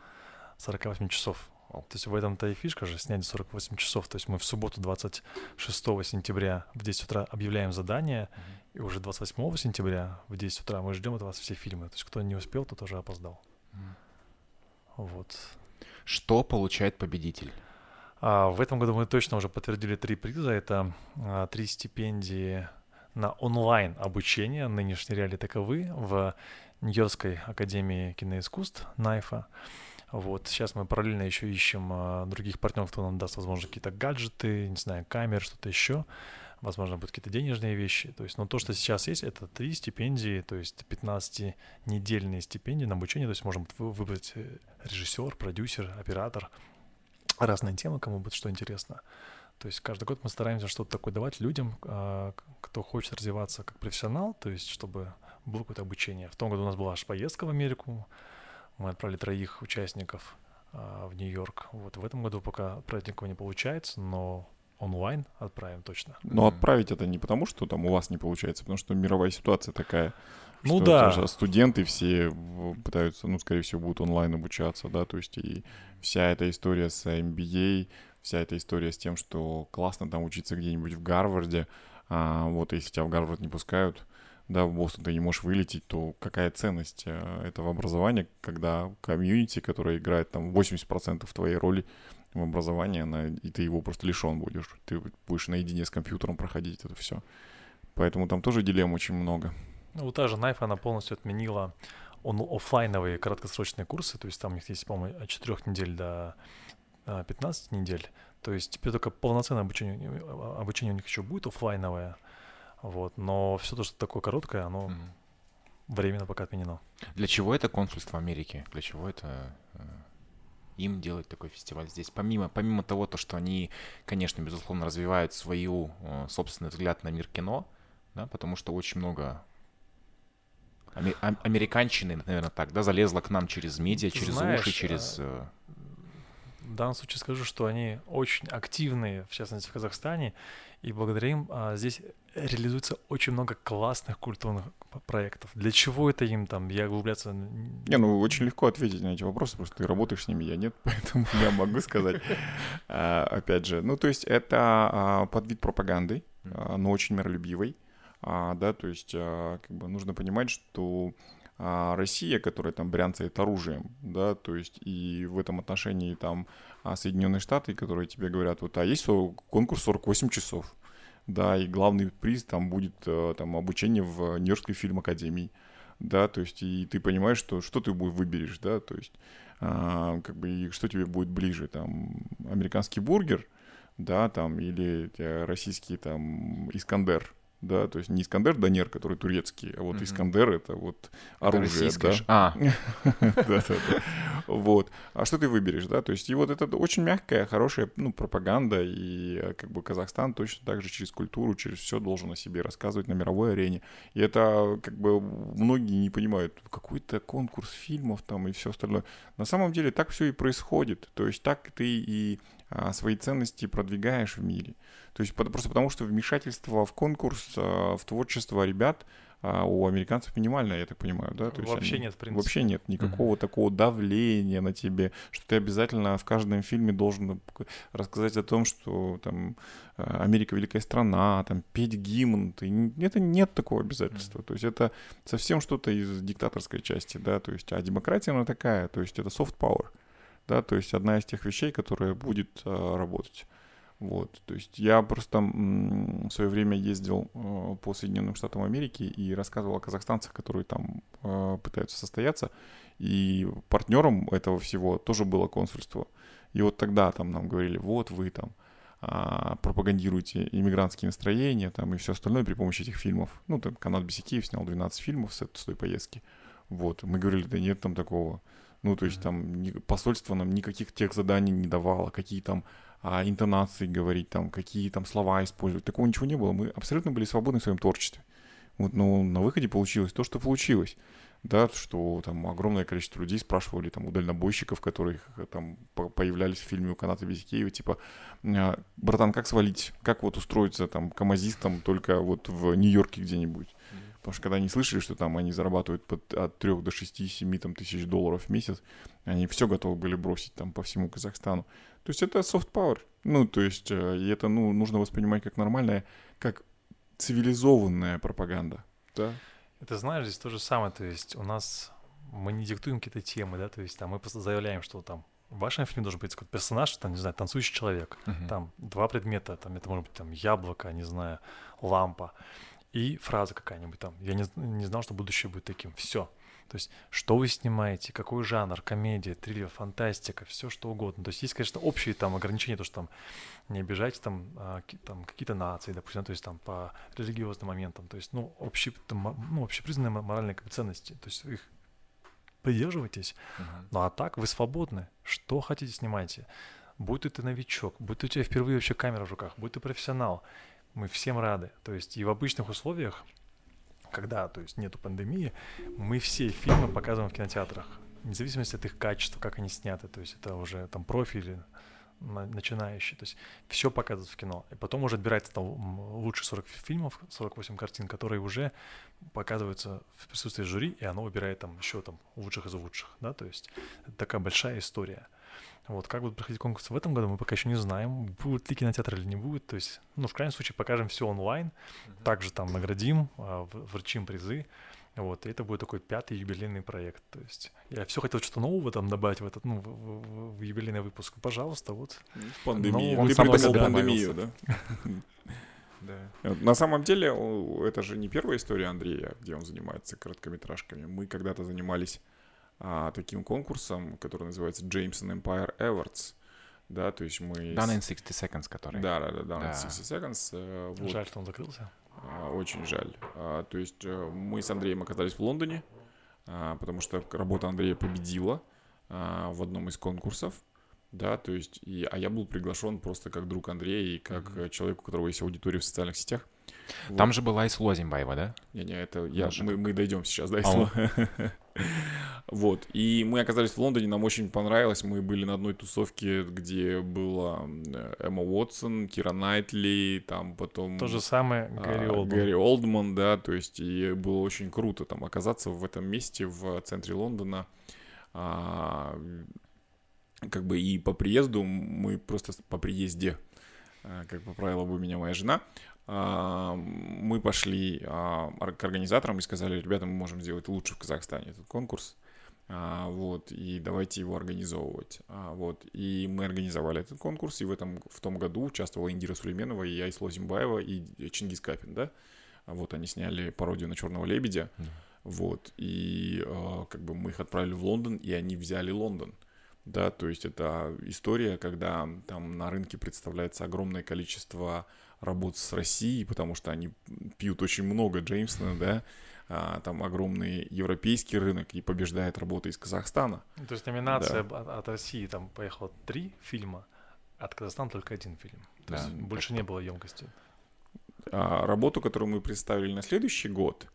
48 часов. То есть в этом-то и фишка же, снять 48 часов. То есть мы в субботу 26 сентября в 10 утра объявляем задание, и уже 28 сентября в 10 утра мы ждем от вас все фильмы. То есть кто не успел, тот уже опоздал. Вот. Что получает победитель? А в этом году мы точно уже подтвердили три приза. Это а, три стипендии на онлайн обучение. Нынешние реалии таковы в Нью-Йоркской академии киноискусств НАЙФа. Вот сейчас мы параллельно еще ищем а, других партнеров, кто нам даст, возможно, какие-то гаджеты, не знаю, камеры, что-то еще. Возможно, будут какие-то денежные вещи. То есть, но то, что сейчас есть, это три стипендии, то есть 15-недельные стипендии на обучение. То есть можем выбрать э, режиссер, продюсер, оператор, разные темы, кому будет что интересно. То есть каждый год мы стараемся что-то такое давать людям, а, кто хочет развиваться как профессионал, то есть чтобы было какое-то обучение. В том году у нас была аж поездка в Америку, мы отправили троих участников а, в Нью-Йорк. Вот в этом году пока никого не получается, но онлайн отправим точно. Но отправить это не потому, что там у вас не получается, потому что мировая ситуация такая. Ну да. Студенты все пытаются, ну, скорее всего, будут онлайн обучаться, да, то есть и вся эта история с MBA, вся эта история с тем, что классно там учиться где-нибудь в Гарварде, а, вот если тебя в Гарвард не пускают, да, в Бостон ты не можешь вылететь, то какая ценность э, этого образования, когда комьюнити, которая играет там 80% твоей роли в образовании, она, и ты его просто лишен будешь. Ты будешь наедине с компьютером проходить это все. Поэтому там тоже дилемм очень много. Ну, та же Knife, она полностью отменила он офлайновые краткосрочные курсы, то есть там у них есть, по-моему, от 4 недель до 15 а, недель. То есть теперь только полноценное обучение, а, обучение у них еще будет офлайновое, вот, но все то, что такое короткое, оно mm-hmm. временно пока отменено. Для чего это консульство Америки? Для чего это э, им делать такой фестиваль здесь? Помимо, помимо того, то, что они, конечно, безусловно, развивают свою э, собственный взгляд на мир кино, да, потому что очень много американщины, наверное, так, да, залезла к нам через медиа, через Знаешь, уши, через... А, э, в данном случае скажу, что они очень активные, в частности, в Казахстане, и благодаря им а, здесь реализуется очень много классных культурных проектов. Для чего это им там? Я углубляться... Не, ну очень легко ответить на эти вопросы, просто ты работаешь с ними, я нет, поэтому я могу сказать. А, опять же, ну то есть это а, подвид пропаганды, но очень миролюбивой. Да, то есть как бы нужно понимать, что Россия, которая там брянцает оружием, да, то есть и в этом отношении там Соединенные Штаты, которые тебе говорят, вот, а есть конкурс 48 часов, да, и главный приз там будет э, там обучение в Нью-Йоркской фильм-академии, да, то есть и ты понимаешь, что что ты выберешь, да, то есть а, как бы и что тебе будет ближе, там американский бургер, да, там или российский там Искандер, да, то есть не Искандер Данер, который турецкий, а вот mm-hmm. Искандер это вот оружие, да. А. да, да, Вот. А что ты выберешь, да? То есть и вот это очень мягкая, хорошая, ну, пропаганда, и э, как бы Казахстан точно так же через культуру, через все должен о себе рассказывать на мировой арене. И это как бы многие не понимают, какой-то конкурс фильмов там и все остальное. На самом деле так все и происходит. То есть так ты и а, свои ценности продвигаешь в мире. То есть просто потому, что вмешательство в конкурс, а, в творчество ребят а, у американцев минимальное, я так понимаю, да? То есть вообще они, нет, в принципе. Вообще нет никакого uh-huh. такого давления на тебе, что ты обязательно в каждом фильме должен рассказать о том, что там Америка великая страна, там петь гимн. Ты, это нет такого обязательства. Uh-huh. То есть это совсем что-то из диктаторской части, да? То есть а демократия она такая, то есть это soft power да, то есть одна из тех вещей, которая будет а, работать. Вот, то есть я просто в свое время ездил э, по Соединенным Штатам Америки и рассказывал о казахстанцах, которые там э, пытаются состояться, и партнером этого всего тоже было консульство. И вот тогда там нам говорили, вот вы там а, пропагандируете иммигрантские настроения там и все остальное при помощи этих фильмов. Ну, там Канат Бесикиев снял 12 фильмов с, с той поездки. Вот, мы говорили, да нет там такого. Ну, то есть там посольство нам никаких тех заданий не давало, какие там а, интонации говорить, там, какие там слова использовать. Такого ничего не было. Мы абсолютно были свободны в своем творчестве. Вот, но на выходе получилось то, что получилось. Да, что там огромное количество людей спрашивали там у дальнобойщиков, которые там появлялись в фильме у Каната Безикеева, типа, «А, братан, как свалить? Как вот устроиться там камазистом только вот в Нью-Йорке где-нибудь? Потому что когда они слышали, что там они зарабатывают под, от 3 до 6-7 там, тысяч долларов в месяц, они все готовы были бросить там по всему Казахстану. То есть это soft power. Ну, то есть, э, и это ну, нужно воспринимать как нормальная, как цивилизованная пропаганда. Да? Это знаешь, здесь то же самое. То есть у нас мы не диктуем какие-то темы, да, то есть там мы просто заявляем, что там в вашем фильме должен быть какой-то персонаж, там, не знаю, танцующий человек, uh-huh. там два предмета, там это может быть там яблоко, не знаю, лампа и фраза какая-нибудь там. Я не, не знал, что будущее будет таким. Все. То есть, что вы снимаете, какой жанр, комедия, триллер, фантастика, все что угодно. То есть, есть, конечно, общие там ограничения, то, что там не обижать там, а, там какие-то нации, допустим, то есть там по религиозным моментам. То есть, ну, общие, там, ну, общепризнанные моральные ценности. То есть, их придерживайтесь. Uh-huh. Ну, а так вы свободны. Что хотите, снимайте. Будь ты новичок, будь у тебя впервые вообще камера в руках, будь ты профессионал. Мы всем рады. То есть, и в обычных условиях когда, то есть нету пандемии, мы все фильмы показываем в кинотеатрах, вне зависимости от их качества, как они сняты, то есть это уже там профили начинающий, то есть все показывают в кино, и потом уже отбирается там лучшие 40 фильмов, 48 картин, которые уже показываются в присутствии жюри, и оно выбирает там еще там лучших из лучших, да, то есть такая большая история. Вот, как будут проходить конкурсы в этом году, мы пока еще не знаем, будет ли кинотеатр или не будет. То есть, ну, в крайнем случае, покажем все онлайн, uh-huh. также там наградим, а, вручим призы. Вот, и это будет такой пятый юбилейный проект. То есть я все хотел что-то нового там добавить в этот, ну, в, в, в юбилейный выпуск. Пожалуйста, вот. Пандемия. Он Ты придумал пандемию, да? Да. На самом деле, это же не первая история Андрея, где он занимается короткометражками. Мы когда-то занимались таким конкурсом, который называется Jameson Empire Awards. Да, то есть мы... Done in 60 Seconds, который... Да, да, да, Done да. in 60 Seconds. Э, вот. Жаль, что он закрылся. А, очень жаль. А, то есть э, мы с Андреем оказались в Лондоне, а, потому что работа Андрея победила а, в одном из конкурсов. Да, то есть, и, а я был приглашен просто как друг Андрея и как mm-hmm. человек, у которого есть аудитория в социальных сетях. Там вот. же была и Лозимбаева, да? Не-не, это я, мы, мы дойдем сейчас до этого. Вот. И мы оказались в Лондоне, нам очень понравилось. Мы были на одной тусовке, где была Эмма Уотсон, Кира Найтли, там потом... То же самое Гэри Олдман. Гэри Олдман, да, то есть и было очень круто там оказаться в этом месте в центре Лондона. А, как бы и по приезду мы просто по приезде, а, как поправила бы меня моя жена, а, мы пошли а, к организаторам и сказали, ребята, мы можем сделать лучше в Казахстане этот конкурс, а, вот, и давайте его организовывать, вот, и мы организовали этот конкурс, и в этом, в том году участвовала Индира Сулейменова, и Айсло Зимбаева, и Чингис Капин, да, вот, они сняли пародию на «Черного лебедя», mm. вот, и как бы мы их отправили в Лондон, и они взяли Лондон, да, то есть это история, когда там на рынке представляется огромное количество работать с Россией, потому что они пьют очень много Джеймсона, да, а, там огромный европейский рынок и побеждает работа из Казахстана. То есть номинация да. от, от России там поехало три фильма, от Казахстана только один фильм. То да, есть больше не было емкости. А, работу, которую мы представили на следующий год,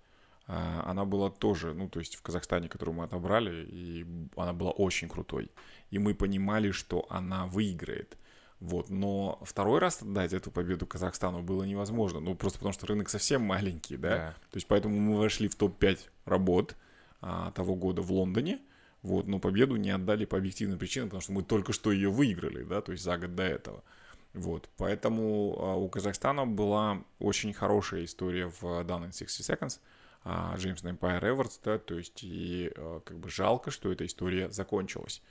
а, она была тоже, ну, то есть в Казахстане, которую мы отобрали, и она была очень крутой. И мы понимали, что она выиграет. Вот, но второй раз отдать эту победу Казахстану было невозможно, ну просто потому что рынок совсем маленький, да, да. то есть поэтому мы вошли в топ-5 работ а, того года в Лондоне, вот, но победу не отдали по объективным причинам, потому что мы только что ее выиграли, да, то есть за год до этого. Вот, поэтому а, у Казахстана была очень хорошая история в Done in 60 Seconds, а, Джеймс Empire Эвертс, да, то есть и а, как бы жалко, что эта история закончилась.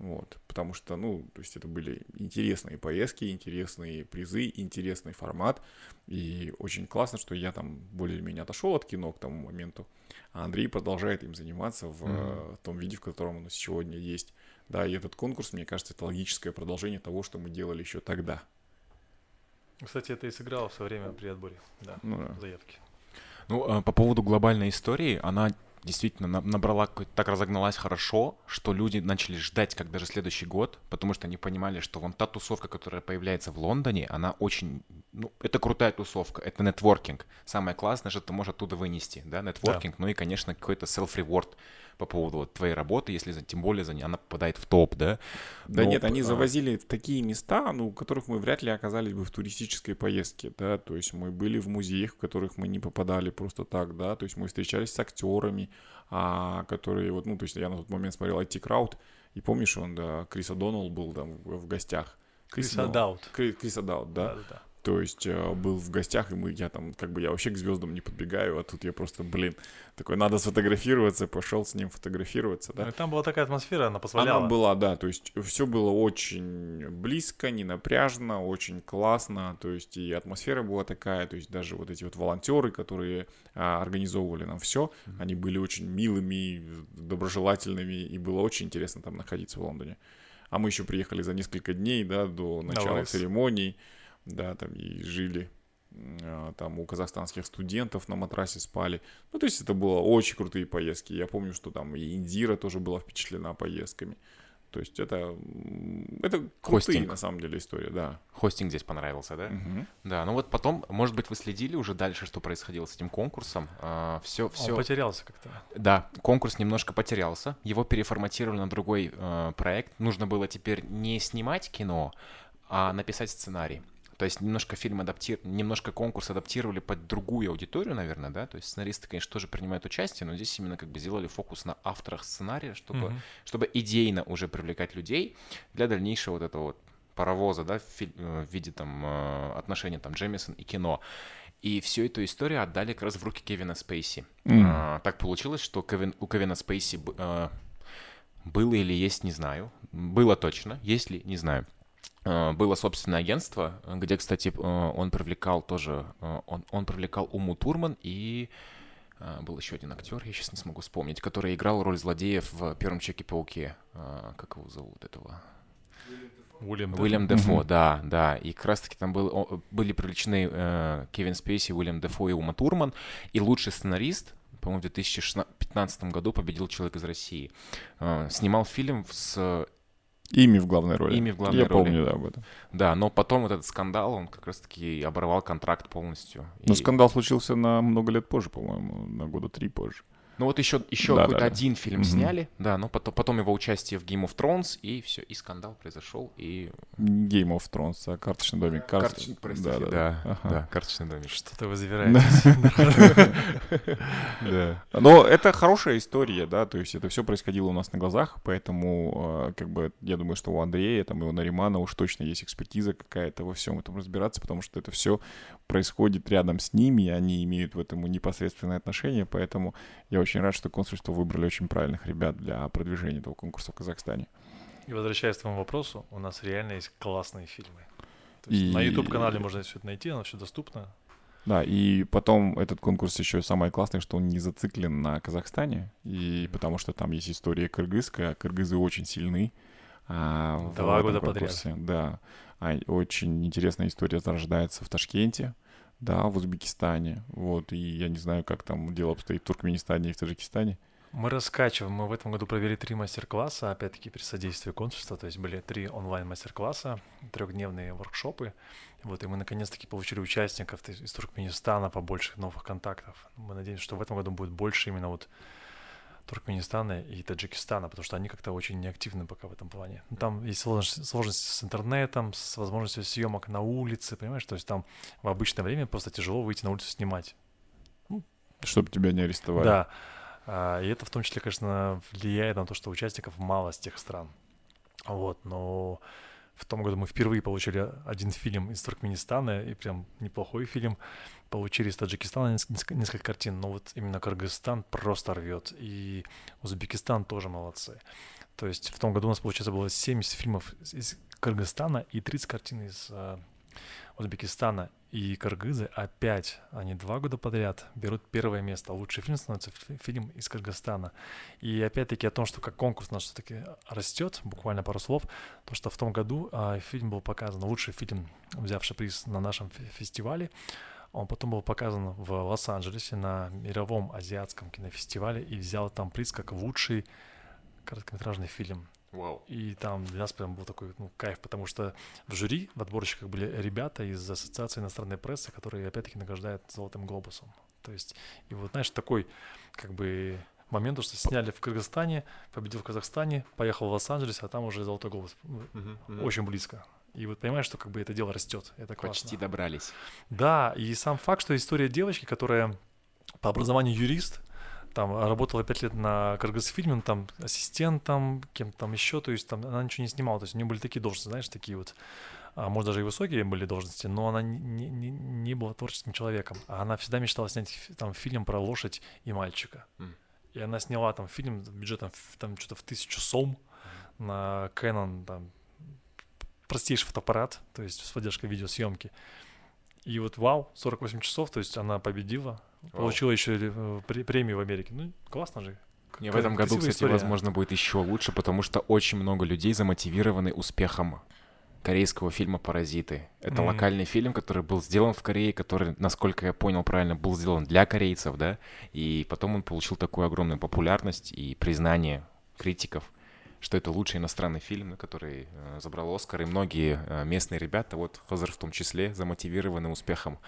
Вот, потому что, ну, то есть это были интересные поездки, интересные призы, интересный формат. И очень классно, что я там более-менее отошел от кино к тому моменту, а Андрей продолжает им заниматься в mm-hmm. том виде, в котором он сегодня есть. Да, и этот конкурс, мне кажется, это логическое продолжение того, что мы делали еще тогда. Кстати, это и сыграло в свое время при отборе, да, ну, да. заявки. Ну, а по поводу глобальной истории, она действительно набрала, так разогналась хорошо, что люди начали ждать, как даже следующий год, потому что они понимали, что вон та тусовка, которая появляется в Лондоне, она очень, ну, это крутая тусовка, это нетворкинг. Самое классное, что ты можешь оттуда вынести, да, нетворкинг, да. ну и, конечно, какой-то self-reward по поводу вот твоей работы, если тем более за ней она попадает в топ, да? Да Но, нет, они а... завозили в такие места, ну, в которых мы вряд ли оказались бы в туристической поездке, да, то есть мы были в музеях, в которых мы не попадали просто так, да, то есть мы встречались с актерами, а, которые вот, ну, то есть я на тот момент смотрел IT Crowd, и помнишь, он, да, Крис О'Доннелл был там в, гостях. Крис Даут. Крис Даут, да? Да, да, да. То есть э, был в гостях, и мы, я там, как бы я вообще к звездам не подбегаю, а тут я просто, блин, такой, надо сфотографироваться, пошел с ним фотографироваться, да. Ну, там была такая атмосфера, она позволяла. Она была, да, то есть все было очень близко, не напряжно, очень классно, то есть и атмосфера была такая, то есть даже вот эти вот волонтеры, которые а, организовывали нам все, они были очень милыми, доброжелательными, и было очень интересно там находиться в Лондоне. А мы еще приехали за несколько дней, да, до начала церемоний да, там и жили а, там у казахстанских студентов на матрасе спали. Ну, то есть это было очень крутые поездки. Я помню, что там и Индира тоже была впечатлена поездками. То есть это, это крутые, Хостинг. на самом деле, история, да. Хостинг здесь понравился, да? Угу. Да, ну вот потом, может быть, вы следили уже дальше, что происходило с этим конкурсом. А, все, все... Он потерялся как-то. Да, конкурс немножко потерялся. Его переформатировали на другой э, проект. Нужно было теперь не снимать кино, а написать сценарий. То есть немножко фильм адаптировали, немножко конкурс адаптировали под другую аудиторию, наверное, да. То есть сценаристы, конечно, тоже принимают участие, но здесь именно как бы сделали фокус на авторах сценария, чтобы, mm-hmm. чтобы идейно уже привлекать людей для дальнейшего вот этого вот паровоза, да, в, э, виде там э, отношений там Джемисон и кино. И всю эту историю отдали как раз в руки Кевина Спейси. Mm. А, так получилось, что Кевин, у Кевина Спейси а, было или есть, не знаю. Было точно, есть ли, не знаю. Э, было собственное агентство, где, кстати, э, он привлекал тоже, э, он, он привлекал Уму Турман и был еще один актер, я сейчас не смогу вспомнить, который играл роль злодеев в первом Чеке-пауке. Как его зовут этого? Уильям, Уильям Дефо, mm-hmm. да, да. И как раз-таки там был, были привлечены э, Кевин Спейси, Уильям Дефо и Ума Турман. И лучший сценарист, по-моему, в 2015 году победил «Человек из России». Э, снимал фильм с Ими в главной роли. Ими в главной Я роли. помню, да, об этом. Да, но потом вот этот скандал, он как раз-таки оборвал контракт полностью. Но и... скандал случился на много лет позже, по-моему, на года три позже. Ну вот еще, еще да, какой-то да, один фильм mm-hmm. сняли, да, но потом, потом его участие в Game of Thrones, и все, и скандал произошел, и... Game of Thrones, а карточный домик. Кар... Карточный, простите, да, да, да, ага. да, карточный домик. Что-то вы завираетесь. Да. Но это хорошая история, да, то есть это все происходило у нас на глазах, поэтому, а, как бы, я думаю, что у Андрея, там, и у Наримана уж точно есть экспертиза какая-то во всем этом разбираться, потому что это все происходит рядом с ними, и они имеют в этом непосредственное отношение, поэтому я очень очень рад, что консульство выбрали очень правильных ребят для продвижения этого конкурса в Казахстане. И возвращаясь к твоему вопросу, у нас реально есть классные фильмы. И... На YouTube-канале можно все это найти, оно все доступно. Да, и потом этот конкурс еще самое классное, что он не зациклен на Казахстане, и потому что там есть история кыргызская, кыргызы очень сильны. А, Два года конкурсе. подряд. Да, а, очень интересная история зарождается в Ташкенте, да, в Узбекистане. Вот, и я не знаю, как там дело обстоит в Туркменистане и в Таджикистане. Мы раскачиваем. Мы в этом году провели три мастер-класса, опять-таки при содействии консульства. То есть были три онлайн-мастер-класса, трехдневные воркшопы. Вот, и мы наконец-таки получили участников из Туркменистана, побольше новых контактов. Мы надеемся, что в этом году будет больше именно вот Туркменистана и Таджикистана, потому что они как-то очень неактивны пока в этом плане. Ну, там есть сложности, сложности с интернетом, с возможностью съемок на улице, понимаешь? То есть там в обычное время просто тяжело выйти на улицу снимать. Ну, Чтобы тебя не арестовали. Да. А, и это в том числе, конечно, влияет на то, что участников мало с тех стран. Вот, но в том году мы впервые получили один фильм из Туркменистана, и прям неплохой фильм. Получили из Таджикистана несколько, несколько картин, но вот именно Кыргызстан просто рвет. И Узбекистан тоже молодцы. То есть в том году у нас, получается, было 70 фильмов из Кыргызстана и 30 картин из э, Узбекистана и кыргызы опять, они два года подряд берут первое место. Лучший фильм становится фильм из Кыргызстана. И опять-таки о том, что как конкурс наш все-таки растет, буквально пару слов, то что в том году а, фильм был показан, лучший фильм, взявший приз на нашем фестивале, он потом был показан в Лос-Анджелесе на мировом азиатском кинофестивале и взял там приз как лучший короткометражный фильм. Вау. И там для нас прям был такой ну, кайф, потому что в жюри, в отборщиках были ребята из Ассоциации иностранной прессы, которые опять-таки награждают Золотым глобусом. То есть, и вот, знаешь, такой как бы момент, что сняли в Кыргызстане, победил в Казахстане, поехал в Лос-Анджелес, а там уже Золотой глобус. Uh-huh, uh-huh. Очень близко. И вот понимаешь, что как бы это дело растет. Это классно. Почти добрались. Да, и сам факт, что история девочки, которая по образованию юрист, там работала пять лет на Кыргызфильме, ну, там ассистентом, кем-то там еще, то есть там она ничего не снимала, то есть у нее были такие должности, знаешь, такие вот а может даже и высокие были должности, но она не, не, не была творческим человеком. А она всегда мечтала снять там фильм про лошадь и мальчика. Mm. И она сняла там фильм бюджетом там что-то в тысячу сом mm. на Canon, там простейший фотоаппарат, то есть с поддержкой видеосъемки. И вот вау, 48 часов, то есть она победила, вау. получила еще э, премию в Америке. Ну, классно же. Не, в этом году, кстати, история. возможно, будет еще лучше, потому что очень много людей замотивированы успехом корейского фильма «Паразиты». Это mm-hmm. локальный фильм, который был сделан в Корее, который, насколько я понял правильно, был сделан для корейцев, да, и потом он получил такую огромную популярность и признание критиков, что это лучший иностранный фильм, который э, забрал Оскар, и многие э, местные ребята, вот Хозер в том числе, замотивированы успехом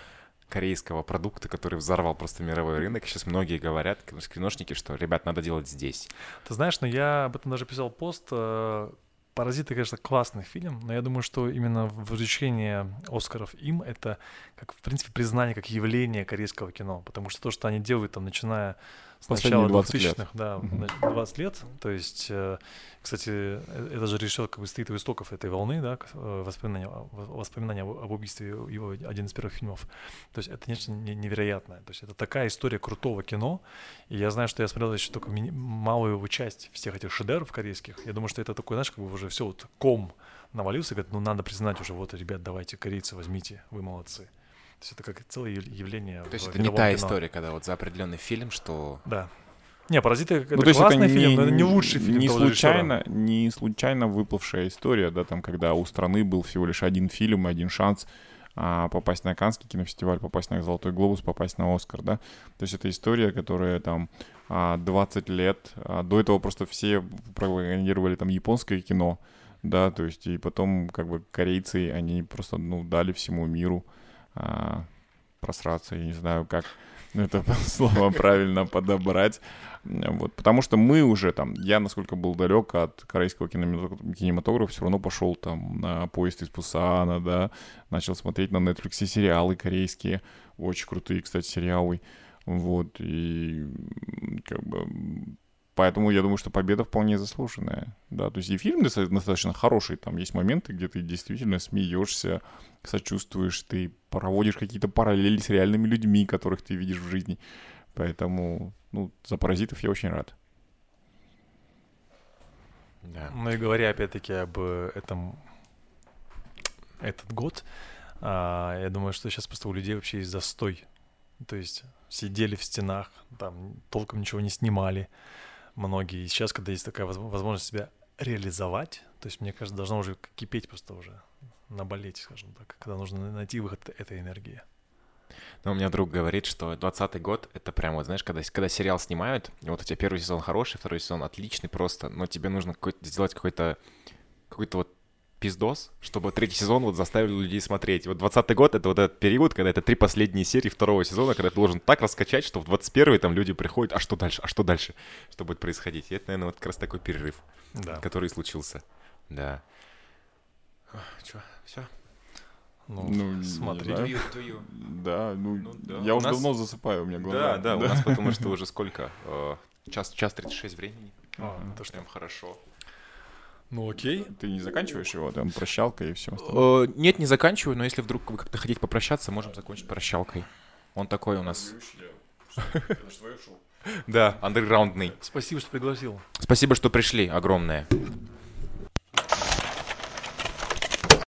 корейского продукта, который взорвал просто мировой рынок. Сейчас многие говорят, киношники, что, ребят, надо делать здесь. Ты знаешь, но я об этом даже писал пост, э, «Паразиты», конечно, классный фильм, но я думаю, что именно вручение Оскаров им — это, как, в принципе, признание как явление корейского кино, потому что то, что они делают, там, начиная с начала 2000-х, да, 20 лет. То есть, э, кстати, э, это же решил как бы стоит у истоков этой волны, да, э, воспоминания, воспоминания об убийстве его, один из первых фильмов. То есть это нечто невероятное. То есть это такая история крутого кино. И я знаю, что я смотрел еще только малую его часть всех этих шедевров корейских. Я думаю, что это такой, знаешь, как бы уже все вот ком навалился, говорит, ну надо признать уже, вот, ребят, давайте, корейцы, возьмите, вы молодцы. То есть это как целое явление. То есть это не та кино. история, когда вот за определенный фильм, что... Да. Не, «Паразиты» — это ну, классный это фильм, не, но это не лучший фильм не случайно, не случайно выплывшая история, да, там, когда у страны был всего лишь один фильм, один шанс а, попасть на Каннский кинофестиваль, попасть на «Золотой глобус», попасть на «Оскар», да. То есть это история, которая там 20 а, лет, а, до этого просто все пропагандировали там японское кино, да, то есть и потом как бы корейцы, они просто, ну, дали всему миру а, просраться, я не знаю, как это слово правильно подобрать. Вот, потому что мы уже там, я насколько был далек от корейского кинематографа, все равно пошел там на поезд из Пусана, да, начал смотреть на Netflix сериалы корейские, очень крутые, кстати, сериалы. Вот, и как бы Поэтому я думаю, что победа вполне заслуженная. Да, то есть и фильм достаточно хороший. Там есть моменты, где ты действительно смеешься, сочувствуешь, ты проводишь какие-то параллели с реальными людьми, которых ты видишь в жизни. Поэтому, ну, за паразитов я очень рад. Да. Ну и говоря опять-таки об этом этот год, а, я думаю, что сейчас просто у людей вообще есть застой. То есть сидели в стенах, там толком ничего не снимали многие. И сейчас, когда есть такая возможность себя реализовать, то есть, мне кажется, должно уже кипеть просто уже, наболеть, скажем так, когда нужно найти выход этой энергии. Ну, у меня друг говорит, что 20-й год — это прям, вот знаешь, когда, когда сериал снимают, вот у тебя первый сезон хороший, второй сезон отличный просто, но тебе нужно какой сделать какой-то какой-то вот пиздос, чтобы третий сезон вот заставил людей смотреть. Вот 20 год — это вот этот период, когда это три последние серии второго сезона, когда ты должен так раскачать, что в 21-й там люди приходят, а что дальше, а что дальше, что будет происходить. И это, наверное, вот как раз такой перерыв, да. который случился. Да. Че, все? Ну, ну смотри. Да. да, ну, ну да. я уже нас... давно засыпаю, у меня глаза. Да, да, да, у нас потому что уже сколько? Э, час, час 36 времени. А, это что? Прям хорошо. Ну окей. Ты не заканчиваешь его, там прощалка и все остальное? Нет, не заканчиваю, но если вдруг вы как-то хотите попрощаться, можем закончить прощалкой. Он такой у нас. Да, андерграундный. Спасибо, что пригласил. Спасибо, что пришли, огромное.